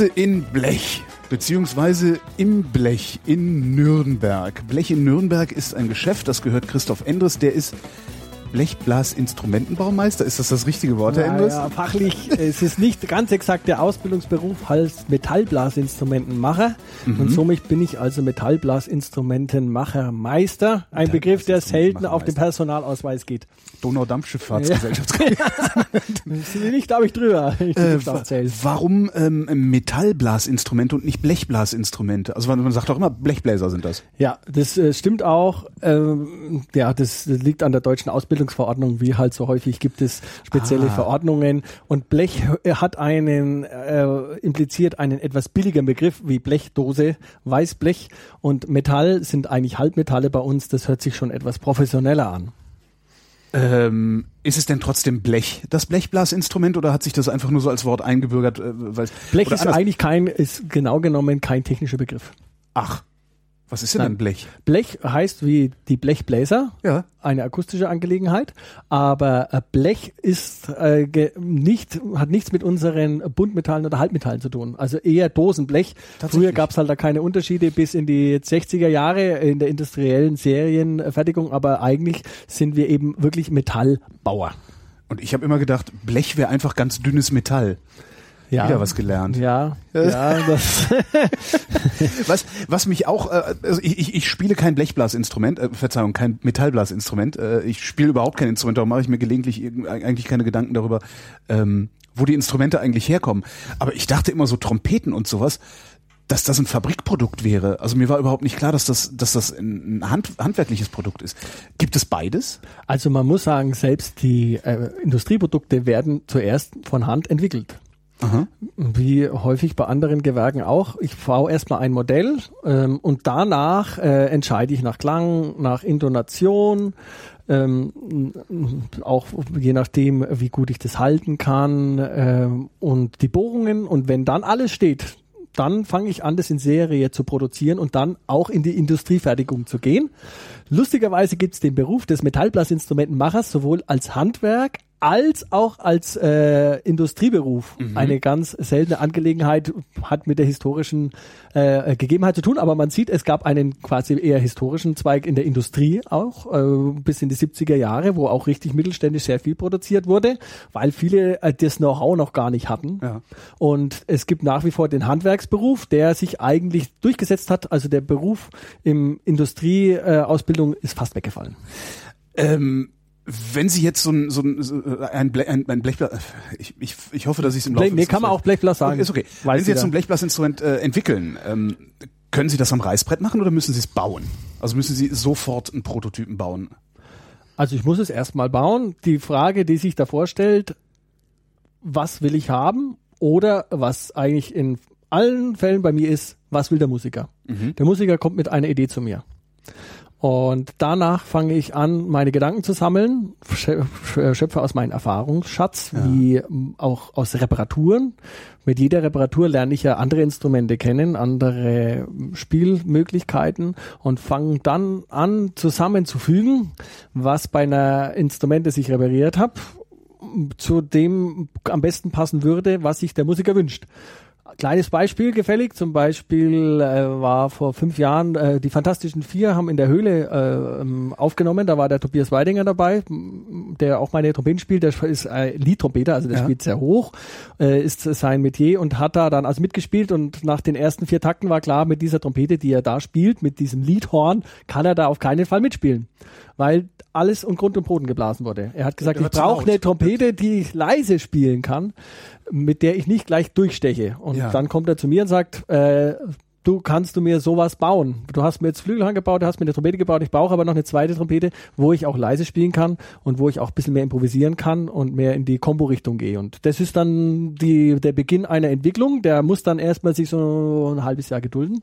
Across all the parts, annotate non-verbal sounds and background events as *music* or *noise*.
sitze in Blech, beziehungsweise im Blech in Nürnberg. Blech in Nürnberg ist ein Geschäft, das gehört Christoph Endres, der ist Blechblasinstrumentenbaumeister. Ist das das richtige Wort, Herr Endres? Ja, fachlich, es ist nicht ganz exakt der Ausbildungsberuf als Metallblasinstrumentenmacher Mhm. und somit bin ich also Metallblasinstrumentenmachermeister. Ein Begriff, der selten auf dem Personalausweis geht. Donaudampfschifffahrtsgesellschaft. *laughs* Nicht habe ich drüber. Ich Äh, wa- warum ähm, Metallblasinstrumente und nicht Blechblasinstrumente? Also man sagt doch immer, Blechbläser sind das. Ja, das äh, stimmt auch. Ähm, ja, das, liegt an der deutschen Ausbildungsverordnung. Wie halt so häufig gibt es spezielle Ah. Verordnungen. Und Blech äh, hat einen, äh, impliziert einen etwas billigeren Begriff wie Blechdose, Weißblech. Und Metall sind eigentlich Halbmetalle bei uns. Das hört sich schon etwas professioneller an. Ähm, ist es denn trotzdem Blech, das Blechblasinstrument, oder hat sich das einfach nur so als Wort eingebürgert? Äh, Blech ist eigentlich kein, ist genau genommen kein technischer Begriff. Ach, was ist denn ein Blech? Blech heißt wie die Blechbläser, Ja. eine akustische Angelegenheit, aber äh, Blech ist äh, nicht hat nichts mit unseren Buntmetallen oder Halbmetallen zu tun. Also eher Dosenblech. Früher gab es halt da keine Unterschiede bis in die 60er Jahre in der industriellen Serienfertigung, aber eigentlich sind wir eben wirklich Metallbauer. Und ich habe immer gedacht, Blech wäre einfach ganz dünnes Metall. Ja. Wieder was gelernt. Ja, ja, das *laughs* Was, was mich auch, äh, also ich, ich, ich spiele kein Blechblasinstrument, äh, Verzeihung, kein Metallblasinstrument. Äh, ich spiele überhaupt kein Instrument, darum mache ich mir gelegentlich eigentlich keine Gedanken darüber, ähm, wo die Instrumente eigentlich herkommen. Aber ich dachte immer so Trompeten und sowas, dass das ein Fabrikprodukt wäre. Also mir war überhaupt nicht klar, dass das, dass das ein Hand, handwerkliches Produkt ist. Gibt es beides? Also man muss sagen, selbst die äh, Industrieprodukte werden zuerst von Hand entwickelt. Aha. Wie häufig bei anderen Gewerken auch. Ich baue erstmal ein Modell ähm, und danach äh, entscheide ich nach Klang, nach Intonation, ähm, auch je nachdem, wie gut ich das halten kann ähm, und die Bohrungen. Und wenn dann alles steht, dann fange ich an, das in Serie zu produzieren und dann auch in die Industriefertigung zu gehen. Lustigerweise gibt es den Beruf des Metallblasinstrumentenmachers sowohl als Handwerk als auch als äh, Industrieberuf. Eine ganz seltene Angelegenheit, hat mit der historischen äh, Gegebenheit zu tun, aber man sieht, es gab einen quasi eher historischen Zweig in der Industrie auch, äh, bis in die 70er Jahre, wo auch richtig mittelständisch sehr viel produziert wurde, weil viele äh, das Know-how noch gar nicht hatten. Ja. Und es gibt nach wie vor den Handwerksberuf, der sich eigentlich durchgesetzt hat. Also der Beruf im Industrieausbildung äh, Ausbildung ist fast weggefallen. Ähm, wenn Sie jetzt so ein, so ein, so ein, Blech, ein, ein Blechblas, ich, ich, ich hoffe, dass ich es im Laufe Blech, nee, kann man auch Blechblas sagen. Okay, ist okay. Weiß Wenn Sie jetzt so ein Blechblasinstrument äh, entwickeln, ähm, können Sie das am Reißbrett machen oder müssen Sie es bauen? Also müssen Sie sofort einen Prototypen bauen? Also ich muss es erstmal bauen. Die Frage, die sich davor stellt, was will ich haben oder was eigentlich in allen Fällen bei mir ist, was will der Musiker? Der Musiker kommt mit einer Idee zu mir. Und danach fange ich an, meine Gedanken zu sammeln, schö- schö- schöpfe aus meinem Erfahrungsschatz, wie ähm, auch aus Reparaturen. Mit jeder Reparatur lerne ich ja andere Instrumente kennen, andere Spielmöglichkeiten und fange dann an, zusammenzufügen, was bei einer Instrument, das ich repariert habe, zu dem am besten passen würde, was sich der Musiker wünscht. Kleines Beispiel gefällig, zum Beispiel äh, war vor fünf Jahren äh, die Fantastischen Vier haben in der Höhle äh, ähm, aufgenommen, da war der Tobias Weidinger dabei, der auch meine Trompeten spielt, der ist äh, Liedtrompeter, also der Ja. spielt sehr hoch, äh, ist sein Metier und hat da dann also mitgespielt. Und nach den ersten vier Takten war klar, mit dieser Trompete, die er da spielt, mit diesem Liedhorn, kann er da auf keinen Fall mitspielen, weil alles und Grund und Boden geblasen wurde. Er hat gesagt, ich brauche eine Trompete, die ich leise spielen kann, mit der ich nicht gleich durchsteche. Und Ja. dann kommt er zu mir und sagt, äh, du kannst du mir sowas bauen. Du hast mir jetzt Flügel angebaut, du hast mir eine Trompete gebaut, ich brauche aber noch eine zweite Trompete, wo ich auch leise spielen kann und wo ich auch ein bisschen mehr improvisieren kann und mehr in die Kombo-Richtung gehe. Und das ist dann die, der Beginn einer Entwicklung. Der muss dann erstmal sich so ein halbes Jahr gedulden.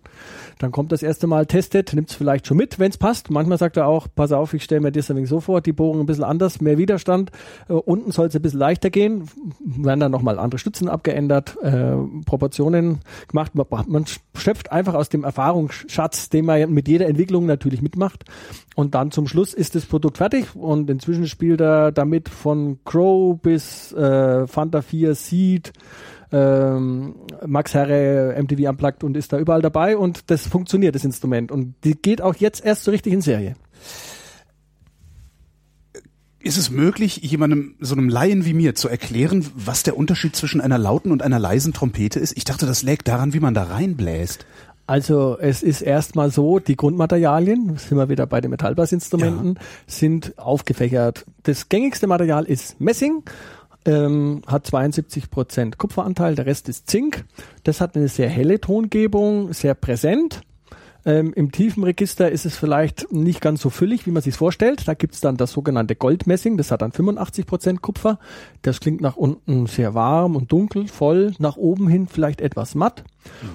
Dann kommt das erste Mal, testet, nimmt es vielleicht schon mit, wenn es passt. Manchmal sagt er auch, pass auf, ich stelle mir das so vor, die Bohrung ein bisschen anders, mehr Widerstand. Äh, unten soll es ein bisschen leichter gehen. Werden dann nochmal andere Stützen abgeändert, äh, Proportionen gemacht. Man, man schöpft einfach aus dem Erfahrungsschatz, den man mit jeder Entwicklung natürlich mitmacht. Und dann zum Schluss ist das Produkt fertig und inzwischen spielt er damit von Crow bis äh, Fanta 4 Seed ähm, Max Herre, MTV Unplugged und ist da überall dabei und das funktioniert, das Instrument. Und die geht auch jetzt erst so richtig in Serie. Ist es möglich, jemandem, so einem Laien wie mir, zu erklären, was der Unterschied zwischen einer lauten und einer leisen Trompete ist? Ich dachte, das lägt daran, wie man da reinbläst. Also es ist erstmal so, die Grundmaterialien, sind wir wieder bei den Metallbassinstrumenten, ja. sind aufgefächert. Das gängigste Material ist Messing, ähm, hat 72 Prozent Kupferanteil, der Rest ist Zink. Das hat eine sehr helle Tongebung, sehr präsent. Ähm, Im tiefen Register ist es vielleicht nicht ganz so füllig, wie man sich vorstellt. Da gibt's dann das sogenannte Goldmessing, das hat dann 85 Prozent Kupfer. Das klingt nach unten sehr warm und dunkel, voll, nach oben hin vielleicht etwas matt.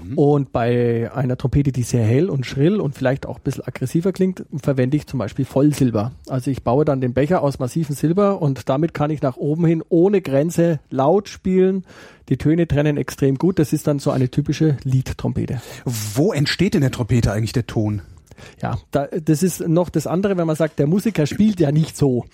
Mhm. Und bei einer Trompete, die sehr hell und schrill und vielleicht auch ein bisschen aggressiver klingt, verwende ich zum Beispiel Vollsilber. Also ich baue dann den Becher aus massivem Silber und damit kann ich nach oben hin ohne Grenze laut spielen. Die Töne trennen extrem gut. Das ist dann so eine typische Liedtrompete. Wo entsteht in der Trompete eigentlich der Ton? Ja, da, das ist noch das andere, wenn man sagt, der Musiker spielt ja nicht so.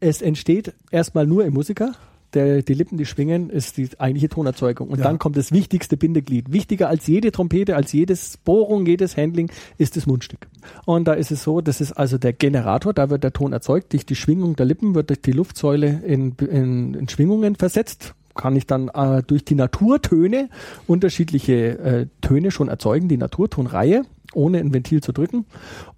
Es entsteht erstmal nur im Musiker. Der, die Lippen, die schwingen, ist die eigentliche Tonerzeugung. Und ja. dann kommt das wichtigste Bindeglied. Wichtiger als jede Trompete, als jedes Bohrung, jedes Handling ist das Mundstück. Und da ist es so, das ist also der Generator, da wird der Ton erzeugt. Durch die Schwingung der Lippen wird durch die Luftsäule in, in, in Schwingungen versetzt kann ich dann äh, durch die Naturtöne unterschiedliche äh, Töne schon erzeugen, die Naturtonreihe ohne ein Ventil zu drücken.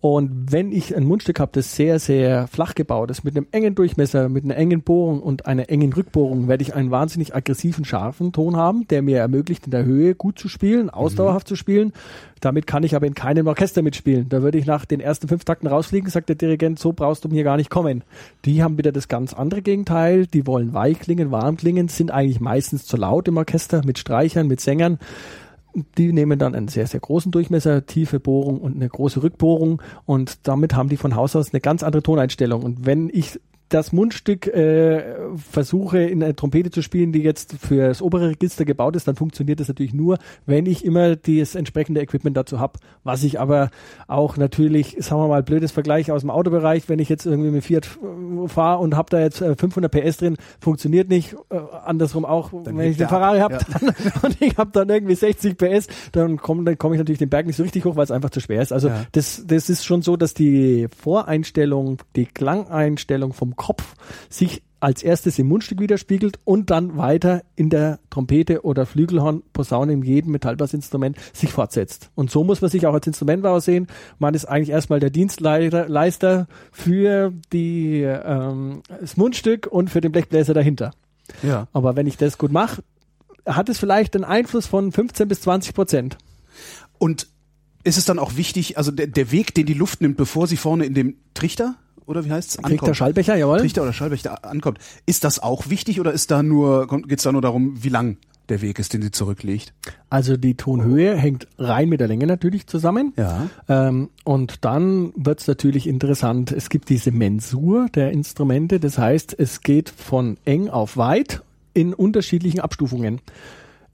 Und wenn ich ein Mundstück habe, das sehr, sehr flach gebaut ist, mit einem engen Durchmesser, mit einer engen Bohrung und einer engen Rückbohrung, werde ich einen wahnsinnig aggressiven, scharfen Ton haben, der mir ermöglicht, in der Höhe gut zu spielen, ausdauerhaft mhm. zu spielen. Damit kann ich aber in keinem Orchester mitspielen. Da würde ich nach den ersten fünf Takten rausfliegen, sagt der Dirigent, so brauchst du mir gar nicht kommen. Die haben wieder das ganz andere Gegenteil. Die wollen weich klingen, warm klingen, sind eigentlich meistens zu laut im Orchester, mit Streichern, mit Sängern die nehmen dann einen sehr, sehr großen Durchmesser, tiefe Bohrung und eine große Rückbohrung und damit haben die von Haus aus eine ganz andere Toneinstellung. Und wenn ich das Mundstück äh, versuche in eine Trompete zu spielen, die jetzt für das obere Register gebaut ist, dann funktioniert das natürlich nur, wenn ich immer das entsprechende Equipment dazu habe. Was ich aber auch natürlich, sagen wir mal, blödes Vergleich aus dem Autobereich, wenn ich jetzt irgendwie mit Fiat fahre und habe da jetzt 500 äh, PS drin, funktioniert nicht. Äh, andersrum auch, dann wenn ich den Ferrari habe ja. *laughs* und ich habe dann irgendwie 60 PS, dann komme dann komm ich natürlich den Berg nicht so richtig hoch, weil es einfach zu schwer ist. Also ja. das, das ist schon so, dass die Voreinstellung, die Klangeinstellung vom Kopf sich als erstes im Mundstück widerspiegelt und dann weiter in der Trompete oder Flügelhorn, Posaune, in jedem Metallbassinstrument sich fortsetzt. Und so muss man sich auch als Instrumentbauer sehen. Man ist eigentlich erstmal der Dienstleister für die, ähm, das Mundstück und für den Blechbläser dahinter. Ja. Aber wenn ich das gut mache, hat es vielleicht einen Einfluss von 15 bis 20 Prozent. Und ist es dann auch wichtig, also der, der Weg, den die Luft nimmt, bevor sie vorne in dem Trichter oder wie heißt es? Trichter, Schallbecher, jawohl. Trichter oder Schallbecher ankommt. Ist das auch wichtig oder ist da nur, geht es da nur darum, wie lang der Weg ist, den sie zurücklegt? Also die Tonhöhe hängt rein mit der Länge natürlich zusammen. Ja. Ähm, und dann wird es natürlich interessant. Es gibt diese Mensur der Instrumente. Das heißt, es geht von eng auf weit in unterschiedlichen Abstufungen.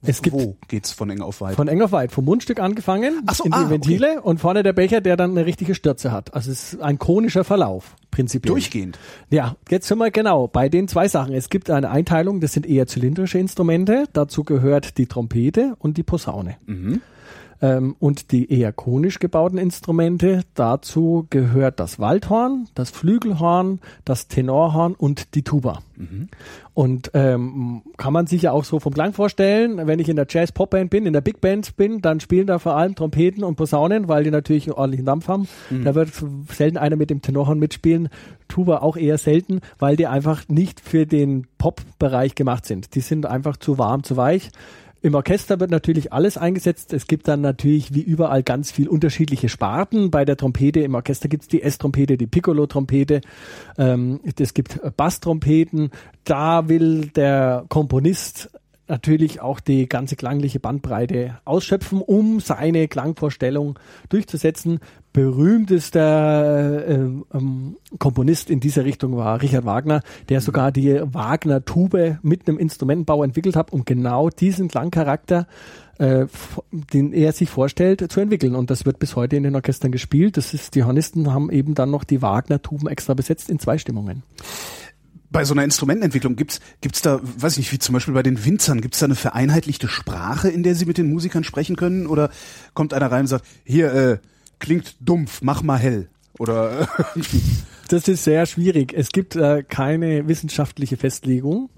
Es gibt Wo geht's von eng auf weit? Von eng auf weit. Vom Mundstück angefangen so, in die ah, Ventile okay. und vorne der Becher, der dann eine richtige Stürze hat. Also es ist ein konischer Verlauf, prinzipiell. Durchgehend? Ja, jetzt sind wir genau bei den zwei Sachen. Es gibt eine Einteilung, das sind eher zylindrische Instrumente. Dazu gehört die Trompete und die Posaune. Mhm. Ähm, und die eher konisch gebauten Instrumente, dazu gehört das Waldhorn, das Flügelhorn, das Tenorhorn und die Tuba. Mhm. Und ähm, kann man sich ja auch so vom Klang vorstellen, wenn ich in der Jazz-Pop-Band bin, in der Big Band bin, dann spielen da vor allem Trompeten und Posaunen, weil die natürlich einen ordentlichen Dampf haben. Mhm. Da wird selten einer mit dem Tenorhorn mitspielen. Tuba auch eher selten, weil die einfach nicht für den Pop-Bereich gemacht sind. Die sind einfach zu warm, zu weich. Im Orchester wird natürlich alles eingesetzt. Es gibt dann natürlich wie überall ganz viel unterschiedliche Sparten. Bei der Trompete im Orchester gibt es die S-Trompete, die Piccolo-Trompete. Ähm, es gibt Basstrompeten. Da will der Komponist natürlich auch die ganze klangliche Bandbreite ausschöpfen, um seine Klangvorstellung durchzusetzen. Berühmtester äh, ähm, Komponist in dieser Richtung war Richard Wagner, der sogar die Wagner-Tube mit einem Instrumentenbau entwickelt hat, um genau diesen Klangcharakter äh, den er sich vorstellt, zu entwickeln. Und das wird bis heute in den Orchestern gespielt. Das ist, die Hornisten haben eben dann noch die Wagner-Tuben extra besetzt in zwei Stimmungen bei so einer Instrumentenentwicklung gibt's gibt's da, weiß ich nicht, wie zum Beispiel bei den Winzern, gibt's da eine vereinheitlichte Sprache, in der sie mit den Musikern sprechen können? Oder kommt einer rein und sagt, hier, äh, klingt dumpf, mach mal hell? Oder *laughs* Das ist sehr schwierig. Es gibt äh, keine wissenschaftliche Festlegung.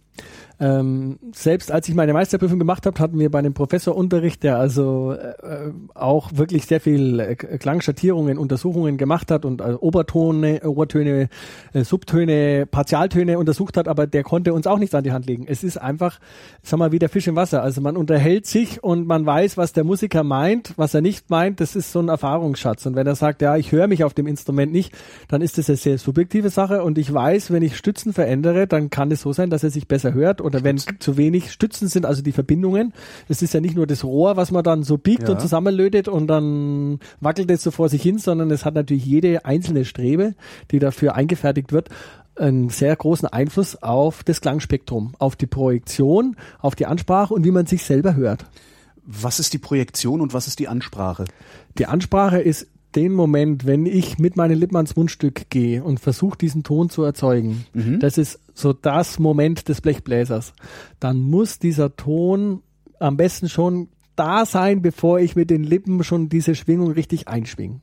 Ähm, selbst als ich meine Meisterprüfung gemacht habe, hatten wir bei einem Professor Unterricht, der also äh, auch wirklich sehr viel äh, Klangschattierungen, Untersuchungen gemacht hat und äh, Obertone, Obertöne, äh, Subtöne, Partialtöne untersucht hat, aber der konnte uns auch nichts an die Hand legen. Es ist einfach, sag mal, wie der Fisch im Wasser. Also man unterhält sich und man weiß, was der Musiker meint, was er nicht meint. Das ist so ein Erfahrungsschatz. Und wenn er sagt, ja, ich höre mich auf dem Instrument nicht, dann ist das eine sehr subjektive Sache. Und ich weiß, wenn ich Stützen verändere, dann kann es so sein, dass er sich besser hört oder wenn zu wenig Stützen sind, also die Verbindungen. Es ist ja nicht nur das Rohr, was man dann so biegt Ja. und zusammenlötet und dann wackelt es so vor sich hin, sondern es hat natürlich jede einzelne Strebe, die dafür eingefertigt wird, einen sehr großen Einfluss auf das Klangspektrum, auf die Projektion, auf die Ansprache und wie man sich selber hört. was ist die Projektion und was ist die Ansprache? Die Ansprache ist den Moment, wenn ich mit meinen Lippen ans Mundstück gehe und versuche, diesen Ton zu erzeugen. Das ist so das Moment des Blechbläsers. Dann muss dieser Ton am besten schon da sein, bevor ich mit den Lippen schon diese Schwingung richtig einschwinge.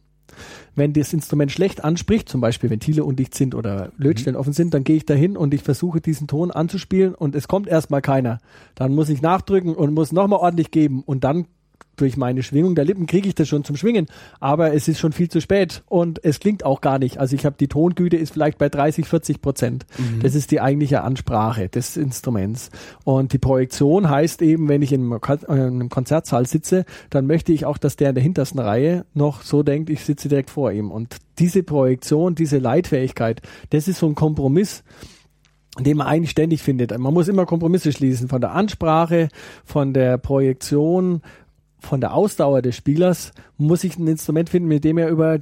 Wenn das Instrument schlecht anspricht, zum Beispiel Ventile undicht sind oder Lötstellen offen sind, dann gehe ich dahin und ich versuche diesen Ton anzuspielen und es kommt erstmal keiner. Dann muss ich nachdrücken und muss nochmal ordentlich geben und dann durch meine Schwingung der Lippen kriege ich das schon zum Schwingen, aber es ist schon viel zu spät und es klingt auch gar nicht. Also ich habe die Tongüte ist vielleicht bei 30, 40 Prozent. Das ist die eigentliche Ansprache des Instruments. Und die Projektion heißt eben, wenn ich äh, in einem Konzertsaal sitze, dann möchte ich auch, dass der in der hintersten Reihe noch so denkt, ich sitze direkt vor ihm. Und diese Projektion, diese Leitfähigkeit, das ist so ein Kompromiss, den man eigentlich ständig findet. Man muss immer Kompromisse schließen von der Ansprache, von der Projektion, von der Ausdauer des Spielers muss ich ein Instrument finden, mit dem er über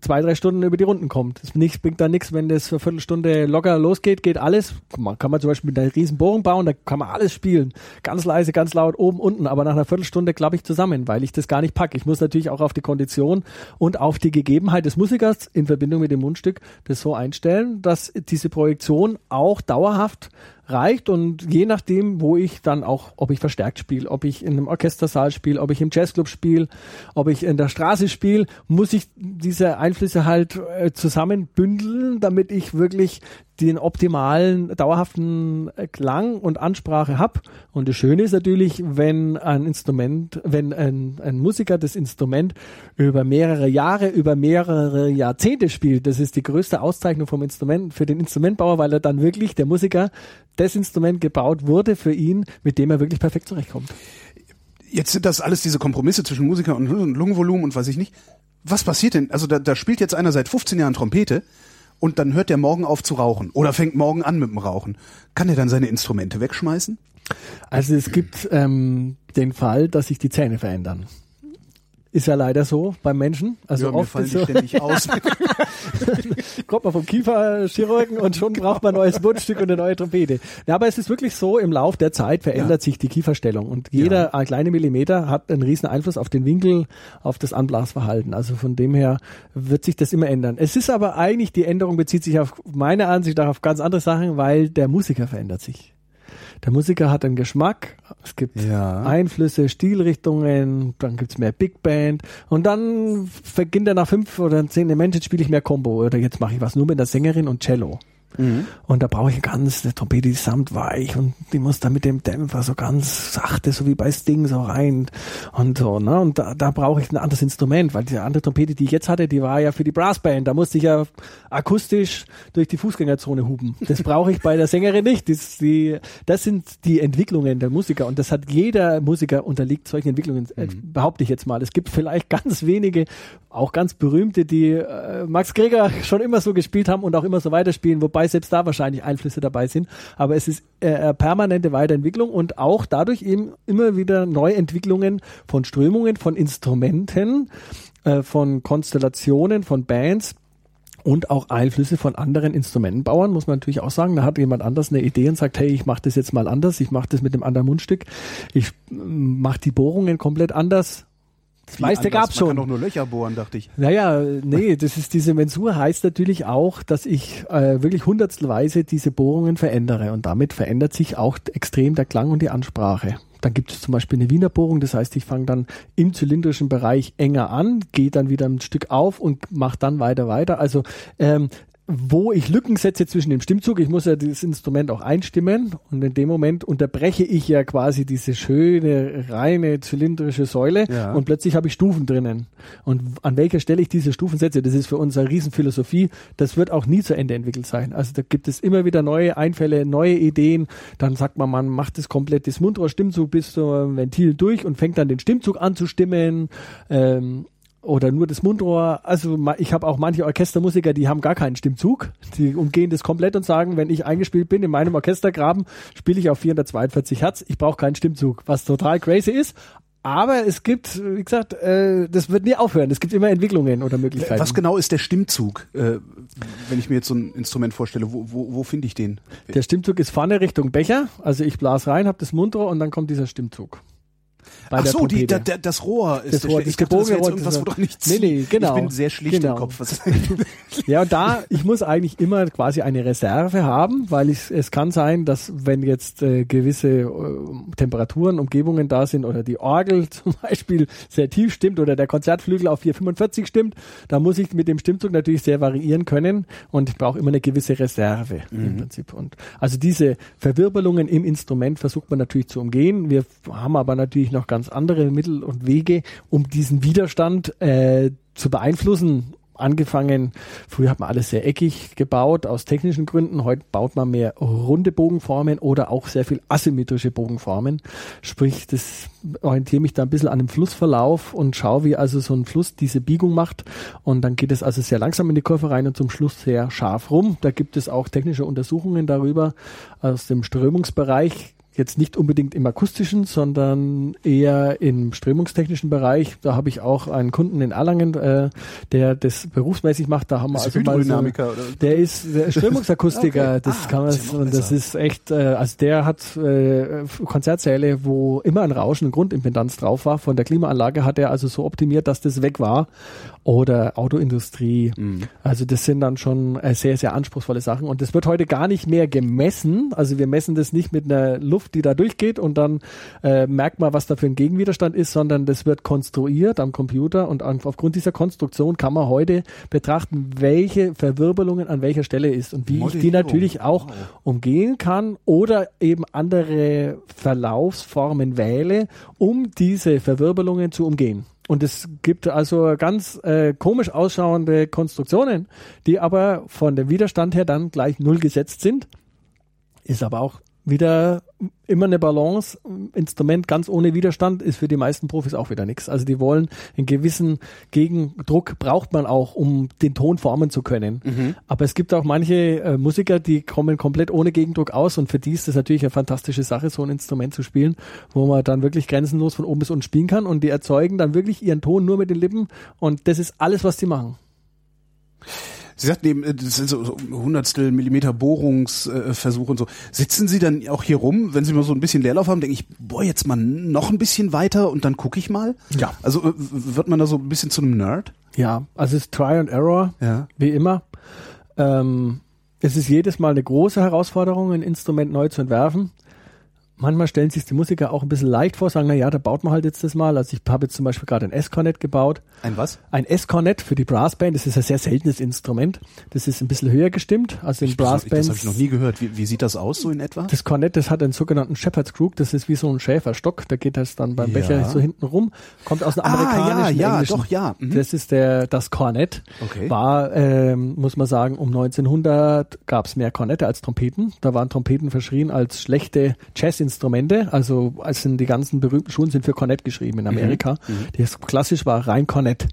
zwei, drei Stunden über die Runden kommt. Das bringt dann nichts, wenn das für eine Viertelstunde locker losgeht, geht alles. Mal, kann man zum Beispiel mit einer riesen Bohrung bauen, da kann man alles spielen. Ganz leise, ganz laut, oben, unten, aber nach einer Viertelstunde klappe ich zusammen, weil ich das gar nicht packe. Ich muss natürlich auch auf die Kondition und auf die Gegebenheit des Musikers in Verbindung mit dem Mundstück das so einstellen, dass diese Projektion auch dauerhaft reicht und je nachdem, wo ich dann auch, ob ich verstärkt spiele, ob ich in einem Orchestersaal spiele, ob ich im Jazzclub spiele, ob ich in der Straße spiele, muss ich diese Einflüsse halt äh, zusammenbündeln, damit ich wirklich den optimalen, dauerhaften Klang und Ansprache hab. Und das Schöne ist natürlich, wenn ein Instrument, wenn ein, ein Musiker das Instrument über mehrere Jahre, über mehrere Jahrzehnte spielt, das ist die größte Auszeichnung vom Instrument, für den Instrumentbauer, weil er dann wirklich, der Musiker, das Instrument gebaut wurde für ihn, mit dem er wirklich perfekt zurechtkommt. Jetzt sind das alles diese Kompromisse zwischen Musiker und Lungenvolumen und weiß ich nicht. Was passiert denn? Also da, da spielt jetzt einer seit 15 Jahren Trompete und dann hört der morgen auf zu rauchen oder fängt morgen an mit dem Rauchen. Kann er dann seine Instrumente wegschmeißen? Also es gibt ähm, den Fall, dass sich die Zähne verändern. Ist ja leider so beim Menschen. Also ja, oft fallen ist so, ständig aus. *laughs* kommt man vom Kieferchirurgen und schon braucht man ein neues Mundstück und eine neue Trompete. Ja, aber es ist wirklich so, im Lauf der Zeit verändert sich die Kieferstellung und jeder äh, kleine Millimeter hat einen riesen Einfluss auf den Winkel, auf das Anblasverhalten. Also von dem her wird sich das immer ändern. Es ist aber eigentlich, die Änderung bezieht sich auf meiner Ansicht nach auf ganz andere Sachen, weil der Musiker verändert sich. Der Musiker hat einen Geschmack, es gibt Ja. Einflüsse, Stilrichtungen, dann gibt's mehr Big Band und dann beginnt er nach fünf oder zehn Elementen, jetzt spiele ich mehr Combo oder jetzt mache ich was nur mit der Sängerin und Cello. Und da brauche ich ganz, eine Trompete die ist samtweich und die muss da mit dem Dämpfer so ganz sachte, so wie bei Sting so rein und so, ne? Und da, da brauche ich ein anderes Instrument, weil die andere Trompete, die ich jetzt hatte, die war ja für die Brassband. Da musste ich ja akustisch durch die Fußgängerzone hupen. Das brauche ich bei der Sängerin nicht. Das, die, das sind die Entwicklungen der Musiker und das hat jeder Musiker unterliegt solchen Entwicklungen, äh, behaupte ich jetzt mal. Es gibt vielleicht ganz wenige, auch ganz berühmte, die äh, Max Greger schon immer so gespielt haben und auch immer so weiterspielen, wobei selbst da wahrscheinlich Einflüsse dabei sind. Aber es ist äh, äh, permanente Weiterentwicklung und auch dadurch eben immer wieder Neuentwicklungen von Strömungen, von Instrumenten, äh, von Konstellationen, von Bands und auch Einflüsse von anderen Instrumentenbauern, muss man natürlich auch sagen. Da hat jemand anders eine Idee und sagt, hey, ich mache das jetzt mal anders, ich mache das mit dem anderen Mundstück, ich mache die Bohrungen komplett anders. Das meiste gab es schon. Man kann doch nur Löcher bohren, dachte ich. Naja, nee, das ist diese Mensur heißt natürlich auch, dass ich äh, wirklich hundertstelweise diese Bohrungen verändere und damit verändert sich auch extrem der Klang und die Ansprache. Dann gibt es zum Beispiel eine Wiener Bohrung, das heißt, ich fange dann im zylindrischen Bereich enger an, gehe dann wieder ein Stück auf und mache dann weiter weiter. Also ähm, wo ich Lücken setze zwischen dem Stimmzug. Ich muss ja dieses Instrument auch einstimmen und in dem Moment unterbreche ich ja quasi diese schöne, reine zylindrische Säule ja. und plötzlich habe ich Stufen drinnen. Und an welcher Stelle ich diese Stufen setze, das ist für uns eine Riesenphilosophie. Das wird auch nie zu Ende entwickelt sein. Also da gibt es immer wieder neue Einfälle, neue Ideen. Dann sagt man, man macht das komplett das Mundrohr-Stimmzug bis zum Ventil durch und fängt dann den Stimmzug an zu stimmen. Ähm, oder nur das Mundrohr. Also ich habe auch manche Orchestermusiker, die haben gar keinen Stimmzug. Die umgehen das komplett und sagen, wenn ich eingespielt bin in meinem Orchestergraben, spiele ich auf 442 Hertz. Ich brauche keinen Stimmzug, was total crazy ist. Aber es gibt, wie gesagt, äh, das wird nie aufhören. Es gibt immer Entwicklungen oder Möglichkeiten. Was genau ist der Stimmzug, äh, wenn ich mir jetzt so ein Instrument vorstelle? Wo, wo, wo finde ich den? Der Stimmzug ist Pfanne Richtung Becher. Also ich blas rein, habe das Mundrohr und dann kommt dieser Stimmzug. Bei Ach so, die, da, da, das Rohr ist das Rohr, das Rohr, irgendwas, wo doch nichts. Nee, nee, genau. Ich bin sehr schlicht genau. im Kopf. *laughs* ja, und da, ich muss eigentlich immer quasi eine Reserve haben, weil ich, es kann sein, dass wenn jetzt äh, gewisse äh, Temperaturen, Umgebungen da sind oder die Orgel *laughs* zum Beispiel sehr tief stimmt oder der Konzertflügel auf 445 stimmt, da muss ich mit dem Stimmzug natürlich sehr variieren können und ich brauche immer eine gewisse Reserve mhm. im Prinzip. Und also diese Verwirbelungen im Instrument versucht man natürlich zu umgehen. Wir haben aber natürlich noch ganz andere Mittel und Wege, um diesen Widerstand äh, zu beeinflussen angefangen, früher hat man alles sehr eckig gebaut aus technischen Gründen, heute baut man mehr runde Bogenformen oder auch sehr viel asymmetrische Bogenformen. Sprich, das orientiere mich da ein bisschen an dem Flussverlauf und schaue, wie also so ein Fluss diese Biegung macht und dann geht es also sehr langsam in die Kurve rein und zum Schluss sehr scharf rum. Da gibt es auch technische Untersuchungen darüber aus dem Strömungsbereich jetzt nicht unbedingt im akustischen, sondern eher im strömungstechnischen Bereich. Da habe ich auch einen Kunden in Erlangen, äh, der das berufsmäßig macht. Da haben wir also mal so, der ist der Strömungsakustiker. *laughs* okay. Das ah, kann man, und das ist echt, äh, also der hat äh, Konzertsäle, wo immer ein Rauschen und Grundimpedanz drauf war. Von der Klimaanlage hat er also so optimiert, dass das weg war oder Autoindustrie. Mhm. Also das sind dann schon äh, sehr, sehr anspruchsvolle Sachen. Und das wird heute gar nicht mehr gemessen. Also wir messen das nicht mit einer Luft, die da durchgeht und dann äh, merkt man, was da für ein Gegenwiderstand ist, sondern das wird konstruiert am Computer und aufgrund dieser Konstruktion kann man heute betrachten, welche Verwirbelungen an welcher Stelle ist und wie ich die natürlich auch umgehen kann oder eben andere Verlaufsformen wähle, um diese Verwirbelungen zu umgehen. Und es gibt also ganz äh, komisch ausschauende Konstruktionen, die aber von dem Widerstand her dann gleich null gesetzt sind. Ist aber auch wieder immer eine Balance. Instrument ganz ohne Widerstand ist für die meisten Profis auch wieder nichts. Also die wollen einen gewissen Gegendruck braucht man auch, um den Ton formen zu können. Mhm. Aber es gibt auch manche äh, Musiker, die kommen komplett ohne Gegendruck aus und für die ist das natürlich eine fantastische Sache, so ein Instrument zu spielen, wo man dann wirklich grenzenlos von oben bis unten spielen kann und die erzeugen dann wirklich ihren Ton nur mit den Lippen und das ist alles, was die machen. Sie sagten eben, äh, das sind so, Hundertstel Millimeter Bohrungsversuche und so. Sitzen Sie dann auch hier rum, wenn Sie mal so ein bisschen Leerlauf haben, denke ich, boah, jetzt mal noch ein bisschen weiter und dann gucke ich mal? Ja. Also wird man da so ein bisschen zu einem Nerd? Ja, also es ist Try and Error, ja. wie immer. Ähm, es ist jedes Mal eine große Herausforderung, ein Instrument neu zu entwerfen manchmal stellen sich die Musiker auch ein bisschen leicht vor, sagen, na ja, da baut man halt jetzt das mal. Also ich habe jetzt zum Beispiel gerade ein S-Cornet gebaut. Ein was? Ein S-Cornet für die Brassband. Das ist ein sehr seltenes Instrument. Das ist ein bisschen höher gestimmt. Also in Brassbands. Das habe ich noch nie gehört. Wie, wie, sieht das aus so in etwa? Das Cornet, das hat einen sogenannten Shepherd's Crook. Das ist wie so ein Schäferstock. Da geht das dann beim ja. Becher so hinten rum. Kommt aus einem amerikanischen ah, ja, ja, Englischen. doch, ja. Mhm. Das ist der, das Cornet. Okay. War, ähm, muss man sagen, um 1900 gab es mehr Cornette als Trompeten. Da waren Trompeten verschrien als schlechte Jazzinstrumente. Also also als sind die ganzen berühmten Schulen sind für Cornet geschrieben in Amerika. Mhm. mhm. Das klassisch war rein Cornet.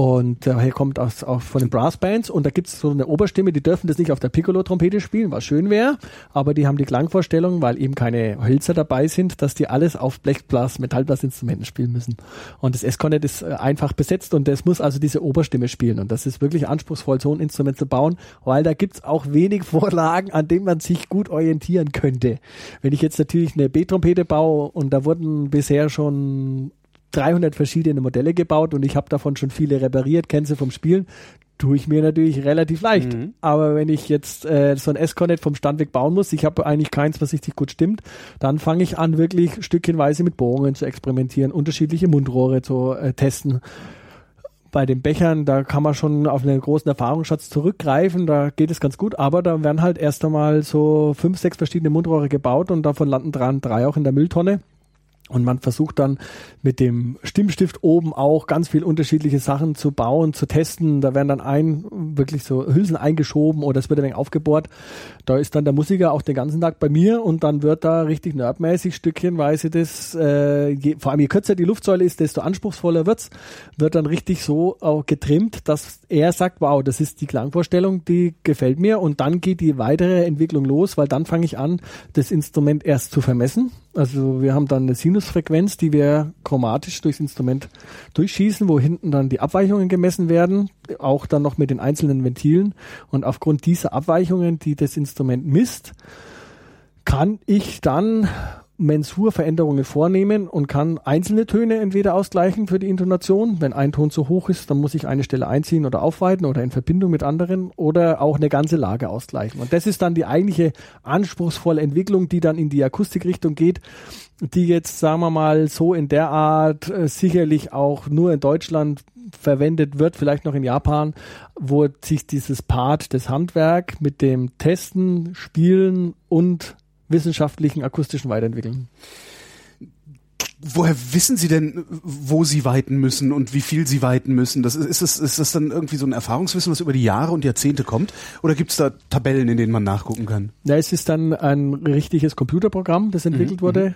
Und daher kommt aus, auch von den Brassbands und da gibt es so eine Oberstimme, die dürfen das nicht auf der Piccolo-Trompete spielen, was schön wäre, aber die haben die Klangvorstellung, weil eben keine Hölzer dabei sind, dass die alles auf Blechblas, Metallblasinstrumenten spielen müssen. Und das S-Cornet ist äh, einfach besetzt und das muss also diese Oberstimme spielen und das ist wirklich anspruchsvoll, so ein Instrument zu bauen, weil da gibt es auch wenig *laughs* Vorlagen, an denen man sich gut orientieren könnte. Wenn ich jetzt natürlich eine B-Trompete baue und da wurden bisher schon 300 verschiedene Modelle gebaut und ich habe davon schon viele repariert, kenne sie vom Spielen tue ich mir natürlich relativ leicht. Mhm. Aber wenn ich jetzt äh, so ein S-Connect vom Stand weg bauen muss, ich habe eigentlich keins, was richtig gut stimmt, dann fange ich an, wirklich stückchenweise mit Bohrungen zu experimentieren, unterschiedliche Mundrohre zu äh, testen. Bei den Bechern, da kann man schon auf einen großen Erfahrungsschatz zurückgreifen, da geht es ganz gut, aber da werden halt erst einmal so fünf, sechs verschiedene Mundrohre gebaut und davon landen dran drei auch in der Mülltonne. Und man versucht dann mit dem Stimmstift oben auch ganz viel unterschiedliche Sachen zu bauen, zu testen. Da werden dann ein, wirklich so Hülsen eingeschoben oder es wird ein wenig aufgebohrt. Da ist dann der Musiker auch den ganzen Tag bei mir und dann wird da richtig nerdmäßig stückchenweise das, äh, je, vor allem je kürzer die Luftsäule ist, desto anspruchsvoller wird's, wird dann richtig so auch getrimmt, dass er sagt, wow, das ist die Klangvorstellung, die gefällt mir und dann geht die weitere Entwicklung los, weil dann fange ich an, das Instrument erst zu vermessen also wir haben dann eine Sinusfrequenz, die wir chromatisch durchs Instrument durchschießen, wo hinten dann die Abweichungen gemessen werden, auch dann noch mit den einzelnen Ventilen. Und aufgrund dieser Abweichungen, die das Instrument misst, kann ich dann Mensurveränderungen vornehmen und kann einzelne Töne entweder ausgleichen für die Intonation. Wenn ein Ton zu hoch ist, dann muss ich eine Stelle einziehen oder aufweiten oder in Verbindung mit anderen oder auch eine ganze Lage ausgleichen. Und das ist dann die eigentliche anspruchsvolle Entwicklung, die dann in die Akustikrichtung geht, die jetzt, sagen wir mal, so in der Art äh, sicherlich auch nur in Deutschland verwendet wird, vielleicht noch in Japan, wo sich dieses Part des Handwerk mit dem Testen, Spielen und wissenschaftlichen akustischen Weiterentwickeln. Woher wissen Sie denn, wo Sie weiten müssen und wie viel Sie weiten müssen? Das ist, ist, das, ist das dann irgendwie so ein Erfahrungswissen, was über die Jahre und Jahrzehnte kommt? Oder gibt es da Tabellen, in denen man nachgucken kann? Ja, es ist dann ein richtiges Computerprogramm, das entwickelt mhm. wurde.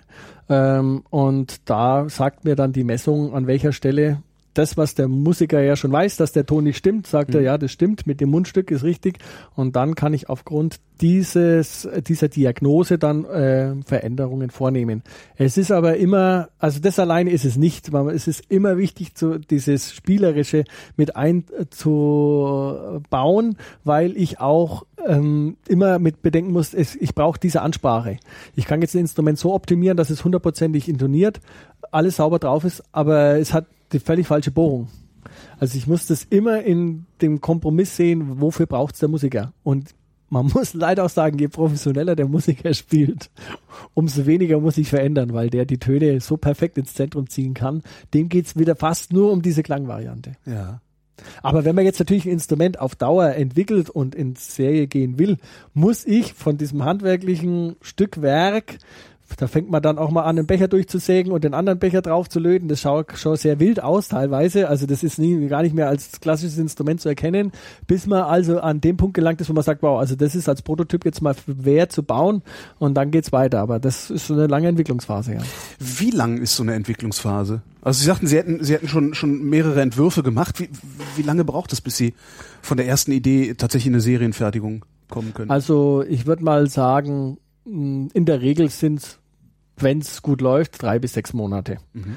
Mhm. Ähm, und da sagt mir dann die Messung, an welcher Stelle das, was der Musiker ja schon weiß, dass der Ton nicht stimmt, sagt mhm. er, ja, das stimmt, mit dem Mundstück ist richtig. Und dann kann ich aufgrund dieses, dieser Diagnose dann äh, Veränderungen vornehmen. Es ist aber immer, also das alleine ist es nicht, es ist immer wichtig, zu, dieses Spielerische mit einzubauen, weil ich auch ähm, immer mit bedenken muss, es, ich brauche diese Ansprache. Ich kann jetzt ein Instrument so optimieren, dass es hundertprozentig intoniert, alles sauber drauf ist, aber es hat die völlig falsche Bohrung. Also ich muss das immer in dem Kompromiss sehen, wofür braucht es der Musiker. Und man *laughs* muss leider auch sagen, je professioneller der Musiker spielt, umso weniger muss ich verändern, weil der die Töne so perfekt ins Zentrum ziehen kann. Dem geht es wieder fast nur um diese Klangvariante. Ja. Aber wenn man jetzt natürlich ein Instrument auf Dauer entwickelt und in Serie gehen will, muss ich von diesem handwerklichen Stückwerk da fängt man dann auch mal an, den Becher durchzusägen und den anderen Becher drauf zu löten. Das schaut schon sehr wild aus teilweise. Also das ist nie, gar nicht mehr als klassisches Instrument zu erkennen, bis man also an dem Punkt gelangt ist, wo man sagt, wow, also das ist als Prototyp jetzt mal wert zu bauen und dann geht's weiter. Aber das ist so eine lange Entwicklungsphase, ja. Wie lang ist so eine Entwicklungsphase? Also Sie sagten, Sie hätten, Sie hätten schon, schon mehrere Entwürfe gemacht. Wie, wie lange braucht es, bis Sie von der ersten Idee tatsächlich in eine Serienfertigung kommen können? Also ich würde mal sagen, in der Regel sind wenn es gut läuft, drei bis sechs Monate. Mhm.